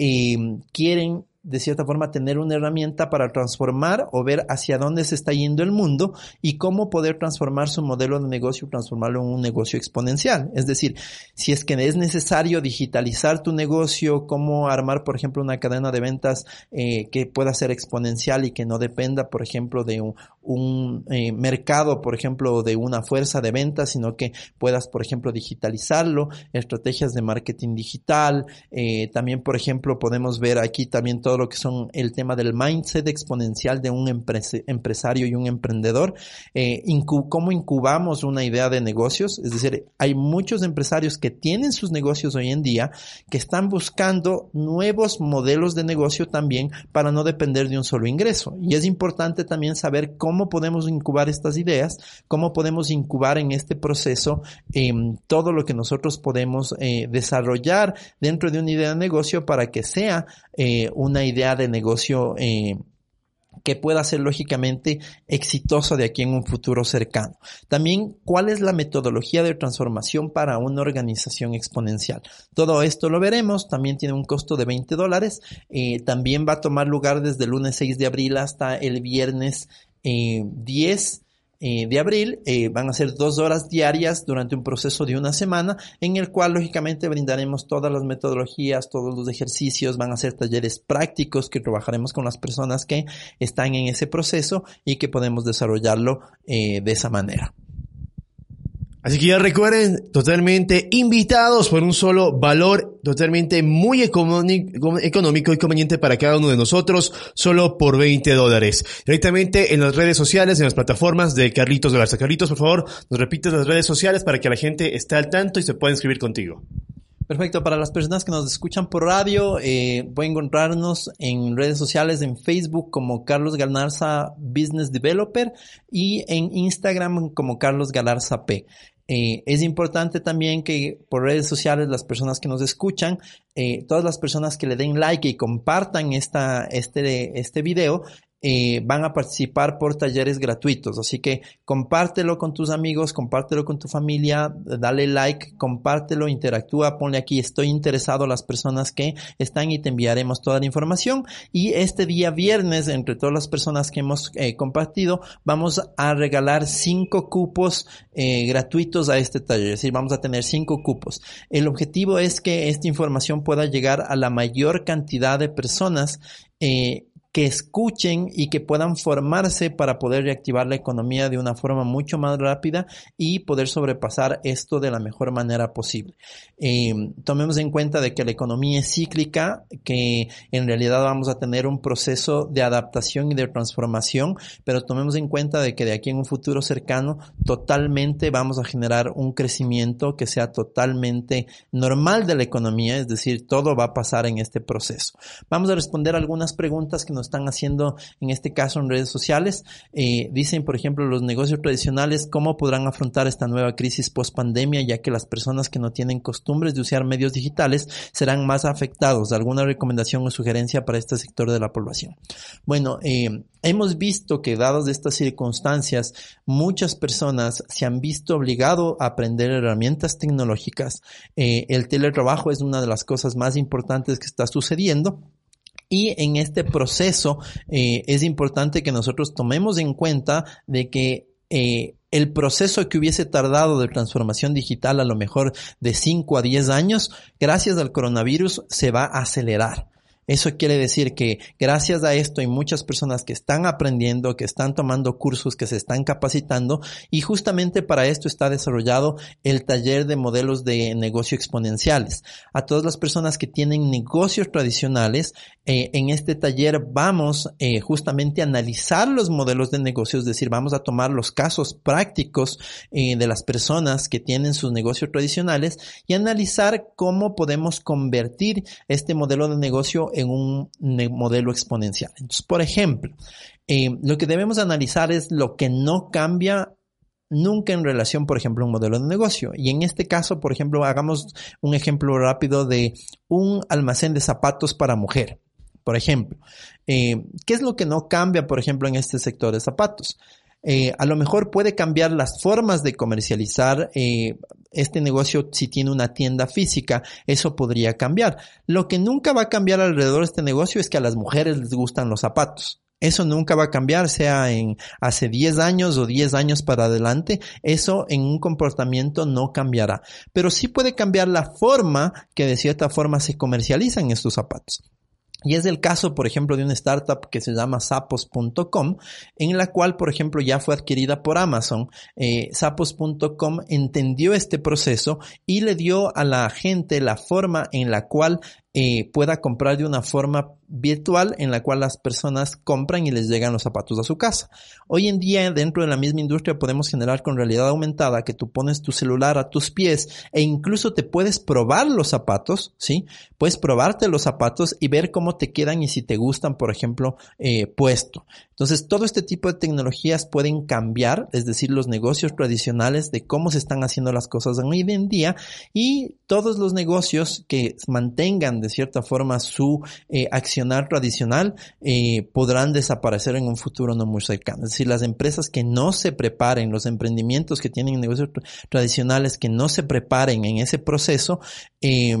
quieren de cierta forma tener una herramienta para transformar o ver hacia dónde se está yendo el mundo y cómo poder transformar su modelo de negocio, transformarlo en un negocio exponencial. Es decir, si es que es necesario digitalizar tu negocio, cómo armar, por ejemplo, una cadena de ventas eh, que pueda ser exponencial y que no dependa, por ejemplo, de un, eh, mercado, por ejemplo, de una fuerza de ventas, sino que puedas, por ejemplo, digitalizarlo, estrategias de marketing digital. Eh, también, por ejemplo, podemos ver aquí también lo que son el tema del mindset exponencial de un empresario y un emprendedor. Eh, cómo incubamos una idea de negocios. Es decir, hay muchos empresarios que tienen sus negocios hoy en día que están buscando nuevos modelos de negocio también para no depender de un solo ingreso. Y es importante también saber cómo cómo podemos incubar estas ideas, cómo podemos incubar en este proceso em, todo lo que nosotros podemos eh, desarrollar dentro de una idea de negocio para que sea eh, una idea de negocio eh, que pueda ser lógicamente exitoso de aquí en un futuro cercano. También, ¿cuál es la metodología de transformación para una organización exponencial? Todo esto lo veremos, también tiene un costo de 20 dólares, también va a tomar lugar desde el lunes 6 de abril hasta el viernes 10 eh, de abril. Eh, van a ser dos horas diarias durante un proceso de una semana en el cual lógicamente brindaremos todas las metodologías, todos los ejercicios, van a ser talleres prácticos que trabajaremos con las personas que están en ese proceso y que podemos desarrollarlo eh, de esa manera. Así que ya recuerden, totalmente invitados por un solo valor, totalmente muy económico y conveniente para cada uno de nosotros, solo por 20 dólares. Directamente en las redes sociales, en las plataformas de Carlitos Garza. Carlitos, por favor, nos repites las redes sociales para que la gente esté al tanto y se pueda inscribir contigo. Perfecto, para las personas que nos escuchan por radio, eh, pueden encontrarnos en redes sociales, en Facebook como Carlos Galarza Business Developer y en Instagram como Carlos Galarza P. Eh, es importante también que por redes sociales las personas que nos escuchan, eh, todas las personas que le den like y compartan esta, este, este video, eh, van a participar por talleres gratuitos. Así que compártelo con tus amigos, compártelo con tu familia, dale like, compártelo, interactúa, ponle aquí estoy interesado a las personas que están y te enviaremos toda la información. Y este día viernes, entre todas las personas que hemos eh, compartido, vamos a regalar cinco cupos eh, gratuitos a este taller. Es decir, vamos a tener cinco cupos. El objetivo es que esta información pueda llegar a la mayor cantidad de personas eh, que escuchen y que puedan formarse para poder reactivar la economía de una forma mucho más rápida y poder sobrepasar esto de la mejor manera posible. Eh, tomemos en cuenta de que la economía es cíclica, que en realidad vamos a tener un proceso de adaptación y de transformación, pero tomemos en cuenta de que de aquí en un futuro cercano totalmente vamos a generar un crecimiento que sea totalmente normal de la economía, es decir, todo va a pasar en este proceso. Vamos a responder algunas preguntas que nos están haciendo en este caso en redes sociales. Eh, dicen, por ejemplo, los negocios tradicionales, ¿cómo podrán afrontar esta nueva crisis post pandemia, ya que las personas que no tienen costumbres de usar medios digitales serán más afectados? ¿Alguna recomendación o sugerencia para este sector de la población? Bueno, eh, hemos visto que dadas estas circunstancias, muchas personas se han visto obligado a aprender herramientas tecnológicas. Eh, el teletrabajo es una de las cosas más importantes que está sucediendo. Y en este proceso eh, es importante que nosotros tomemos en cuenta de que eh, el proceso que hubiese tardado de transformación digital a lo mejor de 5 a 10 años, gracias al coronavirus se va a acelerar. Eso quiere decir que gracias a esto hay muchas personas que están aprendiendo, que están tomando cursos, que se están capacitando y justamente para esto está desarrollado el taller de modelos de negocio exponenciales. A todas las personas que tienen negocios tradicionales, eh, en este taller vamos eh, justamente a analizar los modelos de negocio, es decir, vamos a tomar los casos prácticos eh, de las personas que tienen sus negocios tradicionales y analizar cómo podemos convertir este modelo de negocio un modelo exponencial. Entonces, por ejemplo, lo que debemos analizar es lo que no cambia nunca en relación, por ejemplo, a un modelo de negocio. Y en este caso, por ejemplo, hagamos un ejemplo rápido de un almacén de zapatos para mujer. Por ejemplo, eh, ¿qué es lo que no cambia, por ejemplo, en este sector de zapatos? Eh, a lo mejor puede cambiar las formas de comercializar eh, este negocio si tiene una tienda física, eso podría cambiar. Lo que nunca va a cambiar alrededor de este negocio es que a las mujeres les gustan los zapatos. Eso nunca va a cambiar, sea en hace 10 años o 10 años para adelante, eso en un comportamiento no cambiará. Pero sí puede cambiar la forma que de cierta forma se comercializan estos zapatos. Y es el caso, por ejemplo, de una startup que se llama sapos.com, en la cual, por ejemplo, ya fue adquirida por Amazon. Eh, entendió este proceso y le dio a la gente la forma en la cual eh, pueda comprar de una forma virtual en la cual las personas compran y les llegan los zapatos a su casa. Hoy en día dentro de la misma industria podemos generar con realidad aumentada que tú pones tu celular a tus pies e incluso te puedes probar los zapatos, ¿sí? Puedes probarte los zapatos y ver cómo te quedan y si te gustan, por ejemplo, eh, puesto. Entonces todo este tipo de tecnologías pueden cambiar, es decir, los negocios tradicionales de cómo se están haciendo las cosas hoy en día y todos los negocios que mantengan de cierta forma su eh, accionar tradicional eh, podrán desaparecer en un futuro no muy cercano. Es decir, las empresas que no se preparen, los emprendimientos que tienen negocios tradicionales que no se preparen en ese proceso, eh,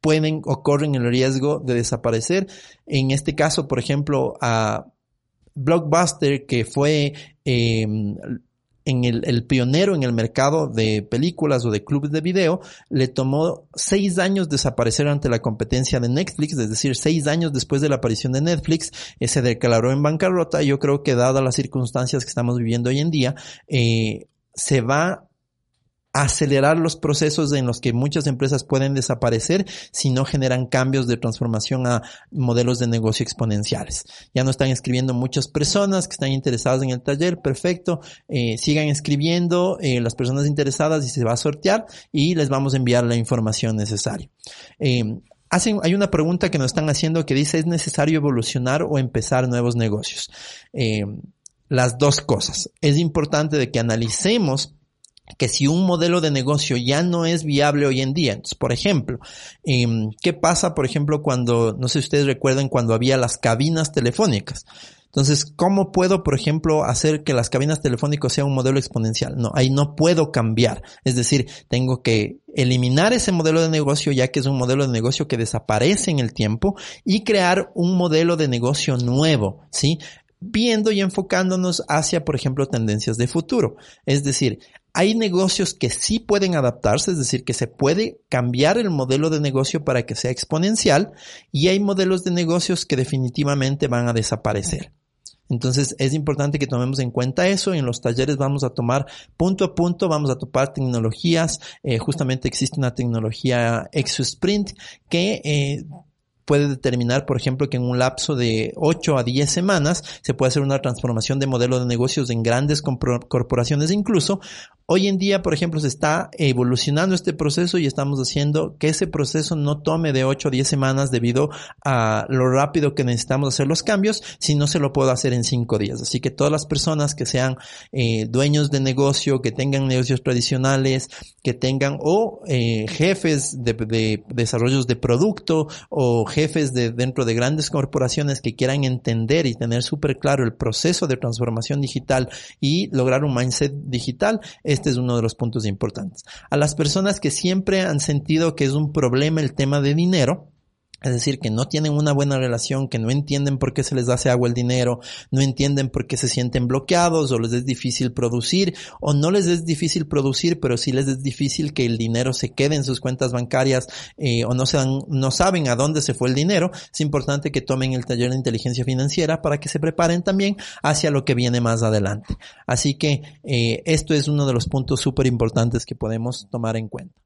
pueden o corren el riesgo de desaparecer. En este caso, por ejemplo, a Blockbuster, que fue en el, pionero en el mercado de películas o de clubes de video, le tomó seis años desaparecer ante la competencia de Netflix, es decir, seis años después de la aparición de Netflix, eh, se declaró en bancarrota. Yo creo que dadas las circunstancias que estamos viviendo hoy en día, eh, se va acelerar los procesos en los que muchas empresas pueden desaparecer si no generan cambios de transformación a modelos de negocio exponenciales. Ya no están escribiendo muchas personas que están interesadas en el taller, perfecto, eh, sigan escribiendo eh, las personas interesadas y se va a sortear y les vamos a enviar la información necesaria. Eh, hay una pregunta que nos están haciendo que dice, ¿es necesario evolucionar o empezar nuevos negocios? las dos cosas. Es importante de que analicemos que si un modelo de negocio ya no es viable hoy en día, entonces, por ejemplo, em, ¿qué pasa, por ejemplo, cuando, no sé si ustedes recuerdan, cuando había las cabinas telefónicas? Entonces, ¿cómo puedo, por ejemplo, hacer que las cabinas telefónicas sean un modelo exponencial? No, ahí no puedo cambiar. Es decir, tengo que eliminar ese modelo de negocio ya que es un modelo de negocio que desaparece en el tiempo y crear un modelo de negocio nuevo, ¿sí? Viendo y enfocándonos hacia, por ejemplo, tendencias de futuro. Es decir, hay negocios que sí pueden adaptarse, es decir, que se puede cambiar el modelo de negocio para que sea exponencial y hay modelos de negocios que definitivamente van a desaparecer. Entonces es importante que tomemos en cuenta eso. En los talleres vamos a tomar punto a punto, vamos a topar tecnologías. Eh, justamente existe una tecnología ExoSprint que eh, puede determinar, por ejemplo, que en un lapso de 8 a 10 semanas se puede hacer una transformación de modelo de negocios en grandes corporaciones incluso, Hoy en día, por ejemplo, se está evolucionando este proceso y estamos haciendo que ese proceso no tome de 8 o 10 semanas debido a lo rápido que necesitamos hacer los cambios, si no se lo puedo hacer en 5 días. Así que todas las personas que sean eh, dueños de negocio, que tengan negocios tradicionales, que tengan o eh, jefes de, de, desarrollos de producto o jefes de dentro de grandes corporaciones que quieran entender y tener súper claro el proceso de transformación digital y lograr un mindset digital, este es uno de los puntos importantes. A las personas que siempre han sentido que es un problema el tema de dinero, es decir, que no tienen una buena relación, que no entienden por qué se les hace agua el dinero, no entienden por qué se sienten bloqueados o les es difícil producir o no les es difícil producir, pero sí les es difícil que el dinero se quede en sus cuentas bancarias eh, o no, saben a dónde se fue el dinero. Es importante que tomen el taller de inteligencia financiera para que se preparen también hacia lo que viene más adelante. Así que eh, esto es uno de los puntos súper importantes que podemos tomar en cuenta.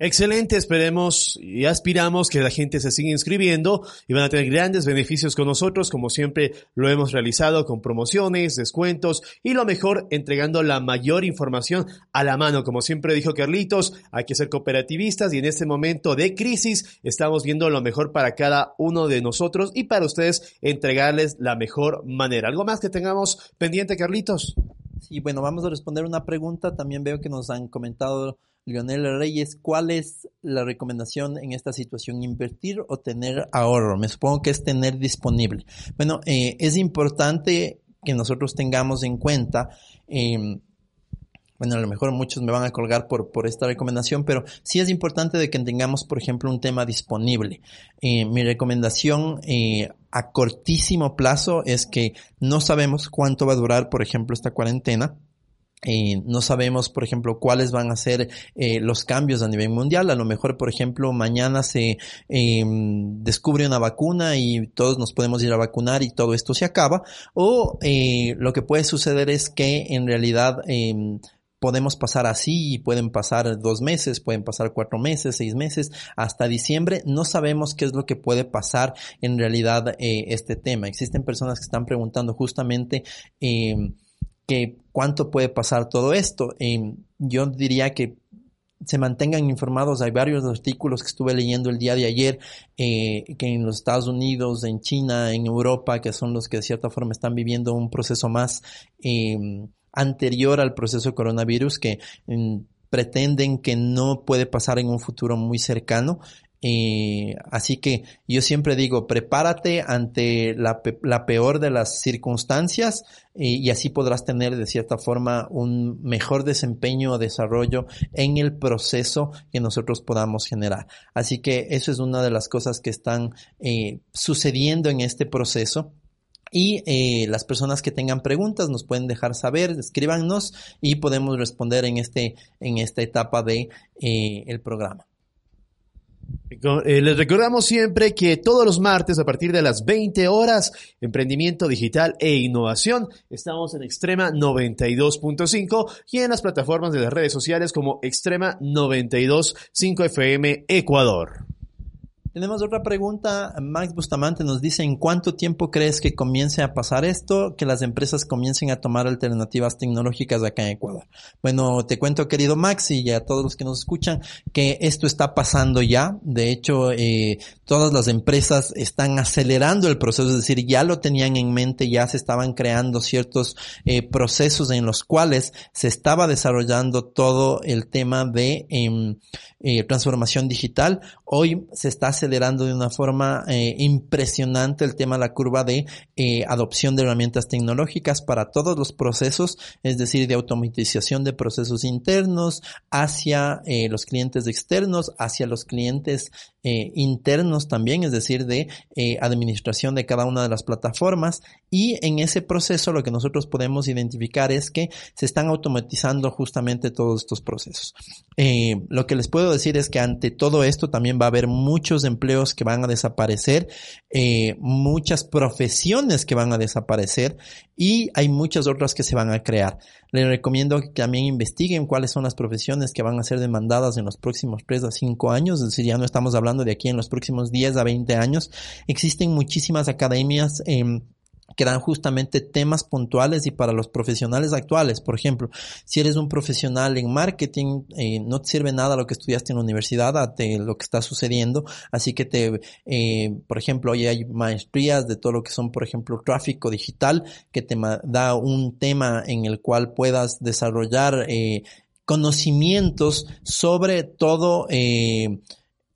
Excelente, esperemos y aspiramos que la gente se siga inscribiendo y van a tener grandes beneficios con nosotros, como siempre lo hemos realizado con promociones, descuentos y lo mejor, entregando la mayor información a la mano. Como siempre dijo Carlitos, hay que ser cooperativistas y en este momento de crisis estamos viendo lo mejor para cada uno de nosotros y para ustedes entregarles la mejor manera. ¿Algo más que tengamos pendiente, Carlitos? Sí, bueno, vamos a responder una pregunta. También veo que nos han comentado Lionel Reyes, ¿cuál es la recomendación en esta situación? ¿Invertir o tener ahorro? Me supongo que es tener disponible. Bueno, eh, es importante que nosotros tengamos en cuenta, em, bueno, a lo mejor muchos me van a colgar por, por esta recomendación, pero sí es importante de que tengamos, por ejemplo, un tema disponible. Eh, mi recomendación eh, a cortísimo plazo es que no sabemos cuánto va a durar, por ejemplo, esta cuarentena eh, no sabemos, por ejemplo, cuáles van a ser los cambios a nivel mundial. A lo mejor, por ejemplo, mañana se descubre una vacuna y todos nos podemos ir a vacunar y todo esto se acaba. O lo que puede suceder es que en realidad podemos pasar así y pueden pasar dos meses, pueden pasar cuatro meses, seis meses, hasta diciembre. No sabemos qué es lo que puede pasar en realidad este tema. Existen personas que están preguntando justamente que cuánto puede pasar todo esto. Em, yo diría que se mantengan informados. Hay varios artículos que estuve leyendo el día de ayer eh, que en los Estados Unidos, en China, en Europa, que son los que de cierta forma están viviendo un proceso más em, anterior al proceso coronavirus que em, pretenden que no puede pasar en un futuro muy cercano. Eh, así que yo siempre digo, prepárate ante la, peor de las circunstancias eh, y así podrás tener de cierta forma un mejor desempeño o desarrollo en el proceso que nosotros podamos generar. Así que eso es una de las cosas que están eh, sucediendo en este proceso. Y las personas que tengan preguntas nos pueden dejar saber, escríbanos y podemos responder en este en esta etapa de el programa. Eh, les recordamos siempre que todos los martes a partir de las 20 horas, emprendimiento digital e innovación, estamos en Extrema 92.5 y en las plataformas de las redes sociales como Extrema 92.5 FM Ecuador. Tenemos otra pregunta. Max Bustamante nos dice, ¿en cuánto tiempo crees que comience a pasar esto? Que las empresas comiencen a tomar alternativas tecnológicas acá en Ecuador. Bueno, te cuento, querido Max, y a todos los que nos escuchan, que esto está pasando ya. De hecho, eh, todas las empresas están acelerando el proceso, es decir, ya lo tenían en mente, ya se estaban creando ciertos eh, procesos en los cuales se estaba desarrollando todo el tema de em, eh, transformación digital. Hoy se está acelerando de una forma eh, impresionante el tema, la curva de eh, adopción de herramientas tecnológicas para todos los procesos, es decir, de automatización de procesos internos hacia los clientes externos, hacia los clientes internos también, es decir, de administración de cada una de las plataformas. Y en ese proceso lo que nosotros podemos identificar es que se están automatizando justamente todos estos procesos. lo que les puedo decir es que ante todo esto también va a haber muchos empleos que van a desaparecer, eh, muchas profesiones que van a desaparecer y hay muchas otras que se van a crear. Les recomiendo que también investiguen cuáles son las profesiones que van a ser demandadas en los próximos 3 a 5 años, es decir, ya no estamos hablando de aquí en los próximos 10 a 20 años. Existen muchísimas academias. Eh, que dan justamente temas puntuales y para los profesionales actuales. Por ejemplo, si eres un profesional en marketing, eh, no te sirve nada lo que estudiaste en la universidad de lo que está sucediendo. Así que te, eh, por ejemplo, hoy hay maestrías de todo lo que son, por ejemplo, tráfico digital, que te da un tema en el cual puedas desarrollar eh, conocimientos sobre todo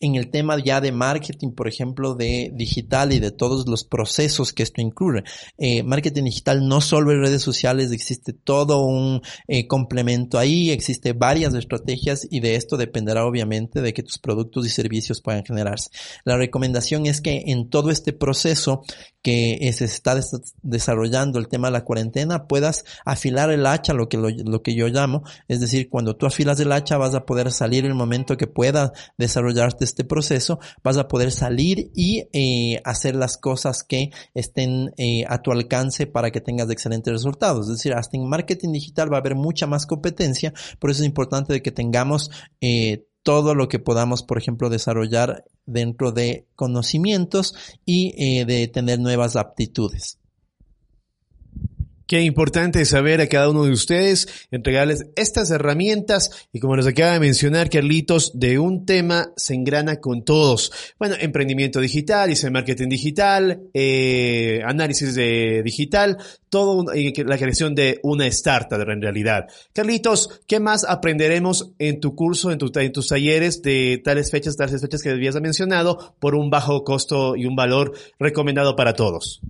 en el tema ya de marketing, por ejemplo, de digital y de todos los procesos que esto incluye. Eh, marketing digital no solo en redes sociales, existe todo un eh, complemento ahí, existe varias estrategias y de esto dependerá obviamente de que tus productos y servicios puedan generarse. La recomendación es que en todo este proceso que se está desarrollando el tema de la cuarentena, puedas afilar el hacha, lo que, lo, que yo llamo, es decir, cuando tú afilas el hacha vas a poder salir el momento que pueda desarrollarte este proceso, vas a poder salir y eh, hacer las cosas que estén eh, a tu alcance para que tengas excelentes resultados. Es decir, hasta en marketing digital va a haber mucha más competencia, por eso es importante de que tengamos eh, todo lo que podamos, por ejemplo, desarrollar dentro de conocimientos y eh, de tener nuevas aptitudes. Qué importante saber a cada uno de ustedes, entregarles estas herramientas y como nos acaba de mencionar Carlitos, de un tema se engrana con todos. Bueno, emprendimiento digital, dice marketing digital, eh, análisis de digital, todo la creación de una startup en realidad. Carlitos, ¿qué más aprenderemos en tu curso, en, en tus talleres de tales fechas, tales fechas que habías mencionado por un bajo costo y un valor recomendado para todos?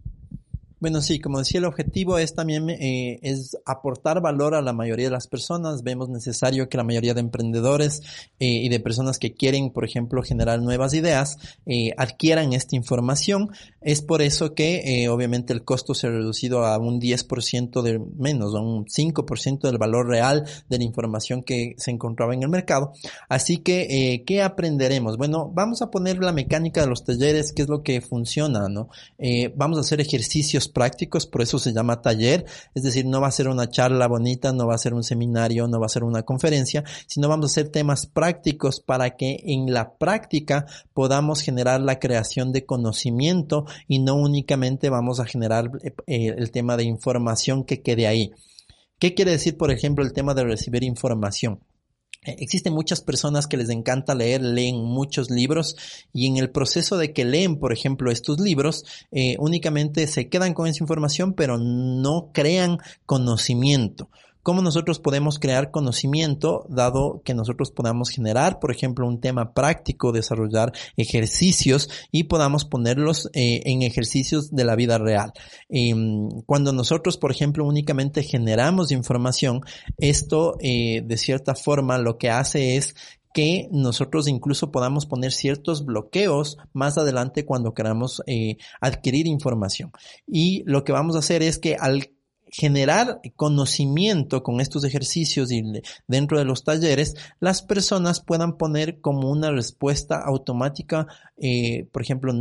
Bueno, sí, como decía, el objetivo es también eh, es aportar valor a la mayoría de las personas. Vemos necesario que la mayoría de emprendedores eh, y de personas que quieren, por ejemplo, generar nuevas ideas, eh, adquieran esta información. Es por eso que obviamente el costo se ha reducido a un 10% de menos, a un 5% del valor real de la información que se encontraba en el mercado. Así que, ¿qué aprenderemos? Bueno, vamos a poner la mecánica de los talleres, qué es lo que funciona, ¿no? vamos a hacer ejercicios prácticos, por eso se llama taller, es decir, no va a ser una charla bonita, no va a ser un seminario, no va a ser una conferencia, sino vamos a hacer temas prácticos para que en la práctica podamos generar la creación de conocimiento y no únicamente vamos a generar eh, el tema de información que quede ahí. ¿Qué quiere decir, por ejemplo, el tema de recibir información? Eh, existen muchas personas que les encanta leer, leen muchos libros y en el proceso de que leen, por ejemplo, estos libros, eh, únicamente se quedan con esa información, pero no crean conocimiento cómo nosotros podemos crear conocimiento dado que nosotros podamos generar, por ejemplo, un tema práctico, desarrollar ejercicios y podamos ponerlos eh, en ejercicios de la vida real. Em, cuando nosotros, por ejemplo, únicamente generamos información, esto eh, de cierta forma lo que hace es que nosotros incluso podamos poner ciertos bloqueos más adelante cuando queramos eh, adquirir información. Y lo que vamos a hacer es que al generar conocimiento con estos ejercicios y dentro de los talleres, las personas puedan poner como una respuesta automática, eh, por ejemplo,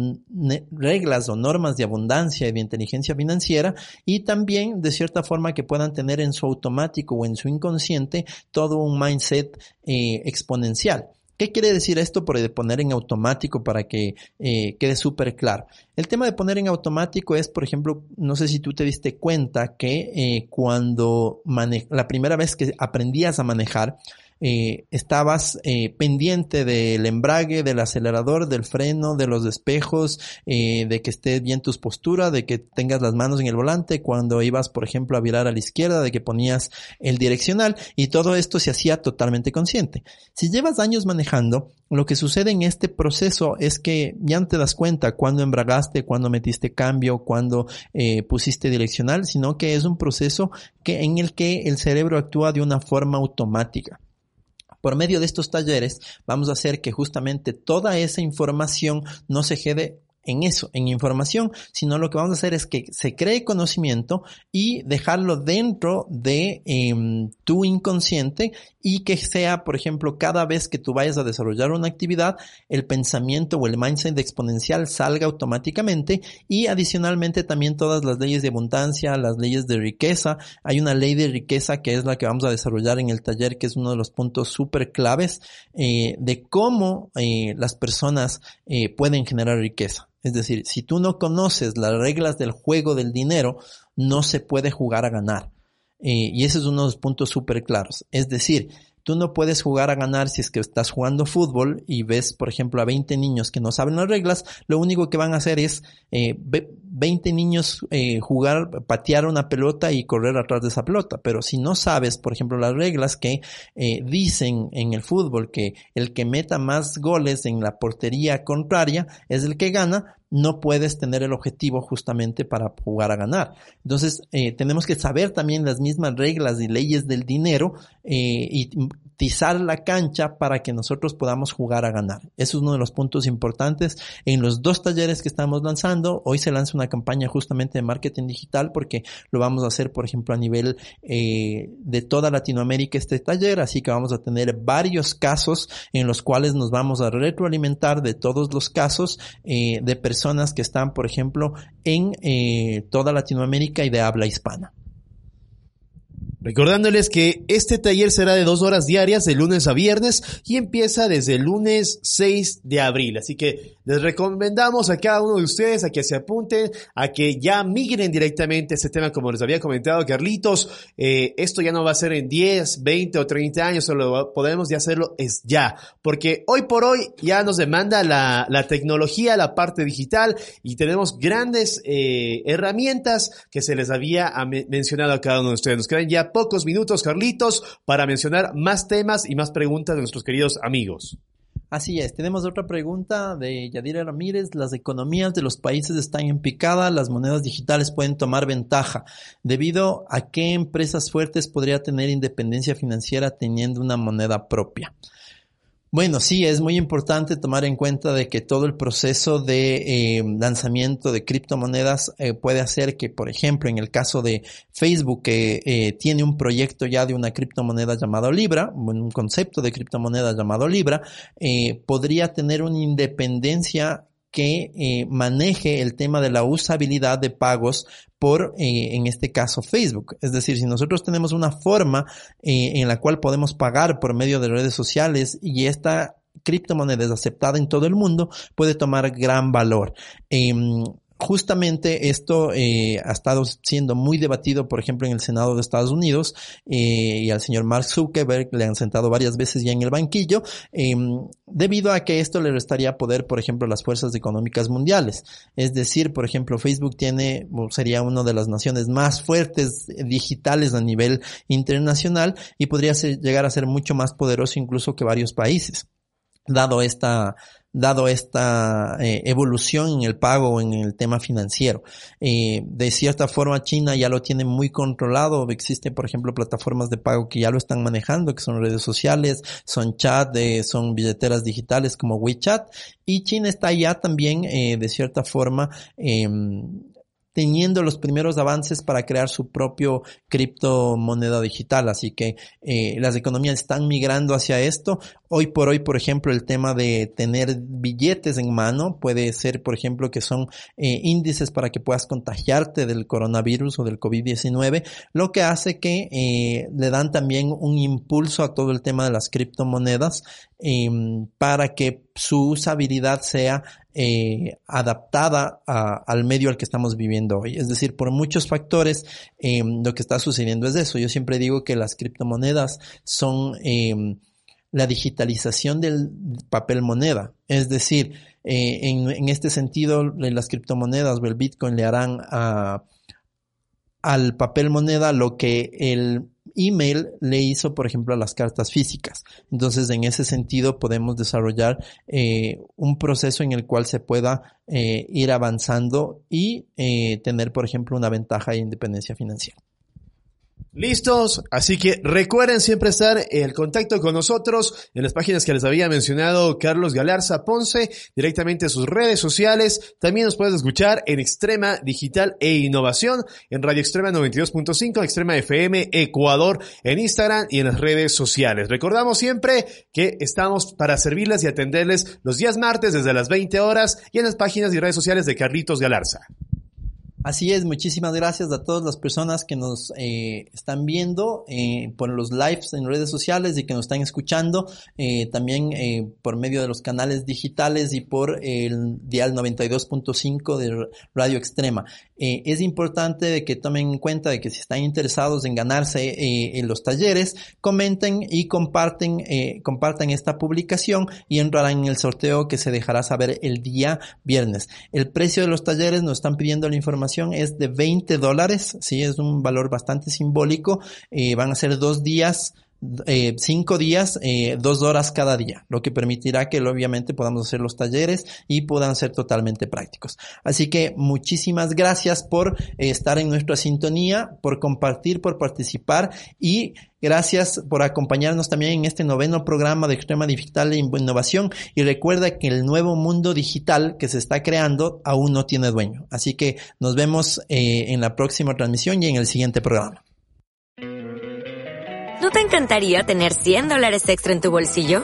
reglas o normas de abundancia y de inteligencia financiera y también de cierta forma que puedan tener en su automático o en su inconsciente todo un mindset eh, exponencial. ¿Qué quiere decir esto por poner en automático para que eh, quede súper claro? El tema de poner en automático es, por ejemplo, no sé si tú te diste cuenta que eh, cuando la primera vez que aprendías a manejar, eh, estabas eh, pendiente del embrague, del acelerador, del freno, de los espejos, eh, de que esté bien tus posturas, de que tengas las manos en el volante, cuando ibas, por ejemplo, a virar a la izquierda, de que ponías el direccional y todo esto se hacía totalmente consciente. Si llevas años manejando, lo que sucede en este proceso es que ya no te das cuenta cuando embragaste, cuando metiste cambio, cuando pusiste direccional, sino que es un proceso que, en el que el cerebro actúa de una forma automática. Por medio de estos talleres vamos a hacer que justamente toda esa información no se quede en eso, en información, sino lo que vamos a hacer es que se cree conocimiento y dejarlo dentro de em, tu inconsciente y que sea, por ejemplo, cada vez que tú vayas a desarrollar una actividad, el pensamiento o el mindset exponencial salga automáticamente y adicionalmente también todas las leyes de abundancia, las leyes de riqueza. Hay una ley de riqueza que es la que vamos a desarrollar en el taller, que es uno de los puntos súper claves eh, de cómo eh, las personas eh, pueden generar riqueza. Es decir, si tú no conoces las reglas del juego del dinero, no se puede jugar a ganar. Y ese es uno de los puntos súper claros. Es decir, tú no puedes jugar a ganar si es que estás jugando fútbol y ves, por ejemplo, a 20 niños que no saben las reglas, lo único que van a hacer es eh, 20 niños eh, jugar, patear una pelota y correr atrás de esa pelota. Pero si no sabes, por ejemplo, las reglas que eh, dicen en el fútbol que el que meta más goles en la portería contraria es el que gana, no puedes tener el objetivo justamente para jugar a ganar. Entonces, eh, tenemos que saber también las mismas reglas y leyes del dinero eh, y tizar la cancha para que nosotros podamos jugar a ganar. Eso es uno de los puntos importantes en los dos talleres que estamos lanzando. Hoy se lanza una campaña justamente de marketing digital porque lo vamos a hacer, por ejemplo, a nivel eh, de toda Latinoamérica este taller, así que vamos a tener varios casos en los cuales nos vamos a retroalimentar de todos los casos eh, de personas que están, por ejemplo, en eh, toda Latinoamérica y de habla hispana. Recordándoles que este taller será de dos horas diarias de lunes a viernes y empieza desde el lunes 6 de abril. Así que les recomendamos a cada uno de ustedes a que se apunten, a que ya migren directamente a este tema, como les había comentado Carlitos. Eh, esto ya no va a ser en 10, 20 o 30 años, solo podemos ya hacerlo es ya. Porque hoy por hoy ya nos demanda la, la tecnología, la parte digital y tenemos grandes eh, herramientas que se les había mencionado a cada uno de ustedes. Nos quedan ya pocos minutos, Carlitos, para mencionar más temas y más preguntas de nuestros queridos amigos. Así es, tenemos otra pregunta de Yadira Ramírez. Las economías de los países están en picada, las monedas digitales pueden tomar ventaja. ¿Debido a qué empresas fuertes podría tener independencia financiera teniendo una moneda propia? Bueno, sí, es muy importante tomar en cuenta de que todo el proceso de eh, lanzamiento de criptomonedas eh, puede hacer que, por ejemplo, en el caso de Facebook, que eh, tiene un proyecto ya de una criptomoneda llamado Libra, un concepto de criptomoneda llamado Libra, podría tener una independencia que eh, maneje el tema de la usabilidad de pagos por, eh, en este caso, Facebook. Es decir, si nosotros tenemos una forma eh, en la cual podemos pagar por medio de redes sociales y esta criptomoneda es aceptada en todo el mundo, puede tomar gran valor. Em, justamente esto eh, ha estado siendo muy debatido, por ejemplo, en el Senado de Estados Unidos eh, y al señor Mark Zuckerberg le han sentado varias veces ya en el banquillo, em, debido a que esto le restaría poder, por ejemplo, las fuerzas económicas mundiales. Es decir, por ejemplo, Facebook tiene, sería una de las naciones más fuertes digitales a nivel internacional y podría llegar a ser mucho más poderoso incluso que varios países dado esta dado esta eh, evolución en el pago en el tema financiero. Eh, de cierta forma, China ya lo tiene muy controlado. Existen, por ejemplo, plataformas de pago que ya lo están manejando, que son redes sociales, son chat, eh, son billeteras digitales como WeChat. Y China está ya también, de cierta forma, em, teniendo los primeros avances para crear su propio criptomoneda digital. Así que eh, las economías están migrando hacia esto. Hoy por hoy, por ejemplo, el tema de tener billetes en mano puede ser, por ejemplo, que son eh, índices para que puedas contagiarte del coronavirus o del COVID-19, lo que hace que eh, le dan también un impulso a todo el tema de las criptomonedas em, para que su usabilidad sea eh, adaptada al medio al que estamos viviendo hoy. Es decir, por muchos factores em, lo que está sucediendo es eso. Yo siempre digo que las criptomonedas son em, la digitalización del papel moneda. Es decir, eh, en, este sentido, las criptomonedas o el Bitcoin le harán al papel moneda lo que el email le hizo, por ejemplo, a las cartas físicas. Entonces, en ese sentido, podemos desarrollar eh, un proceso en el cual se pueda eh, ir avanzando y tener, por ejemplo, una ventaja de independencia financiera. Listos, así que recuerden siempre estar en contacto con nosotros en las páginas que les había mencionado Carlos Galarza Ponce, directamente a sus redes sociales. También nos puedes escuchar en Extrema Digital e Innovación, en Radio Extrema 92.5, Extrema FM Ecuador, en Instagram y en las redes sociales. Recordamos siempre que estamos para servirles y atenderles los días martes desde las 20 horas y en las páginas y redes sociales de Carlitos Galarza. Así es, muchísimas gracias a todas las personas que nos eh, están viendo eh, por los lives en redes sociales y que nos están escuchando eh, también eh, por medio de los canales digitales y por el dial 92.5 de Radio Extrema. Eh, es importante que tomen en cuenta de que si están interesados en ganarse eh, en los talleres, comenten y comparten, compartan esta publicación y entrarán en el sorteo que se dejará saber el día viernes. El precio de los talleres, nos están pidiendo la información es de 20 dólares, sí, es un valor bastante simbólico. Eh, van a ser dos días eh, cinco días, eh, dos horas cada día, lo que permitirá que obviamente podamos hacer los talleres y puedan ser totalmente prácticos. Así que muchísimas gracias por estar en nuestra sintonía, por compartir, por participar y gracias por acompañarnos también en este noveno programa de Extrema Digital e Innovación y recuerda que el nuevo mundo digital que se está creando aún no tiene dueño. Así que nos vemos en la próxima transmisión y en el siguiente programa. ¿No te encantaría tener 100 dólares extra en tu bolsillo?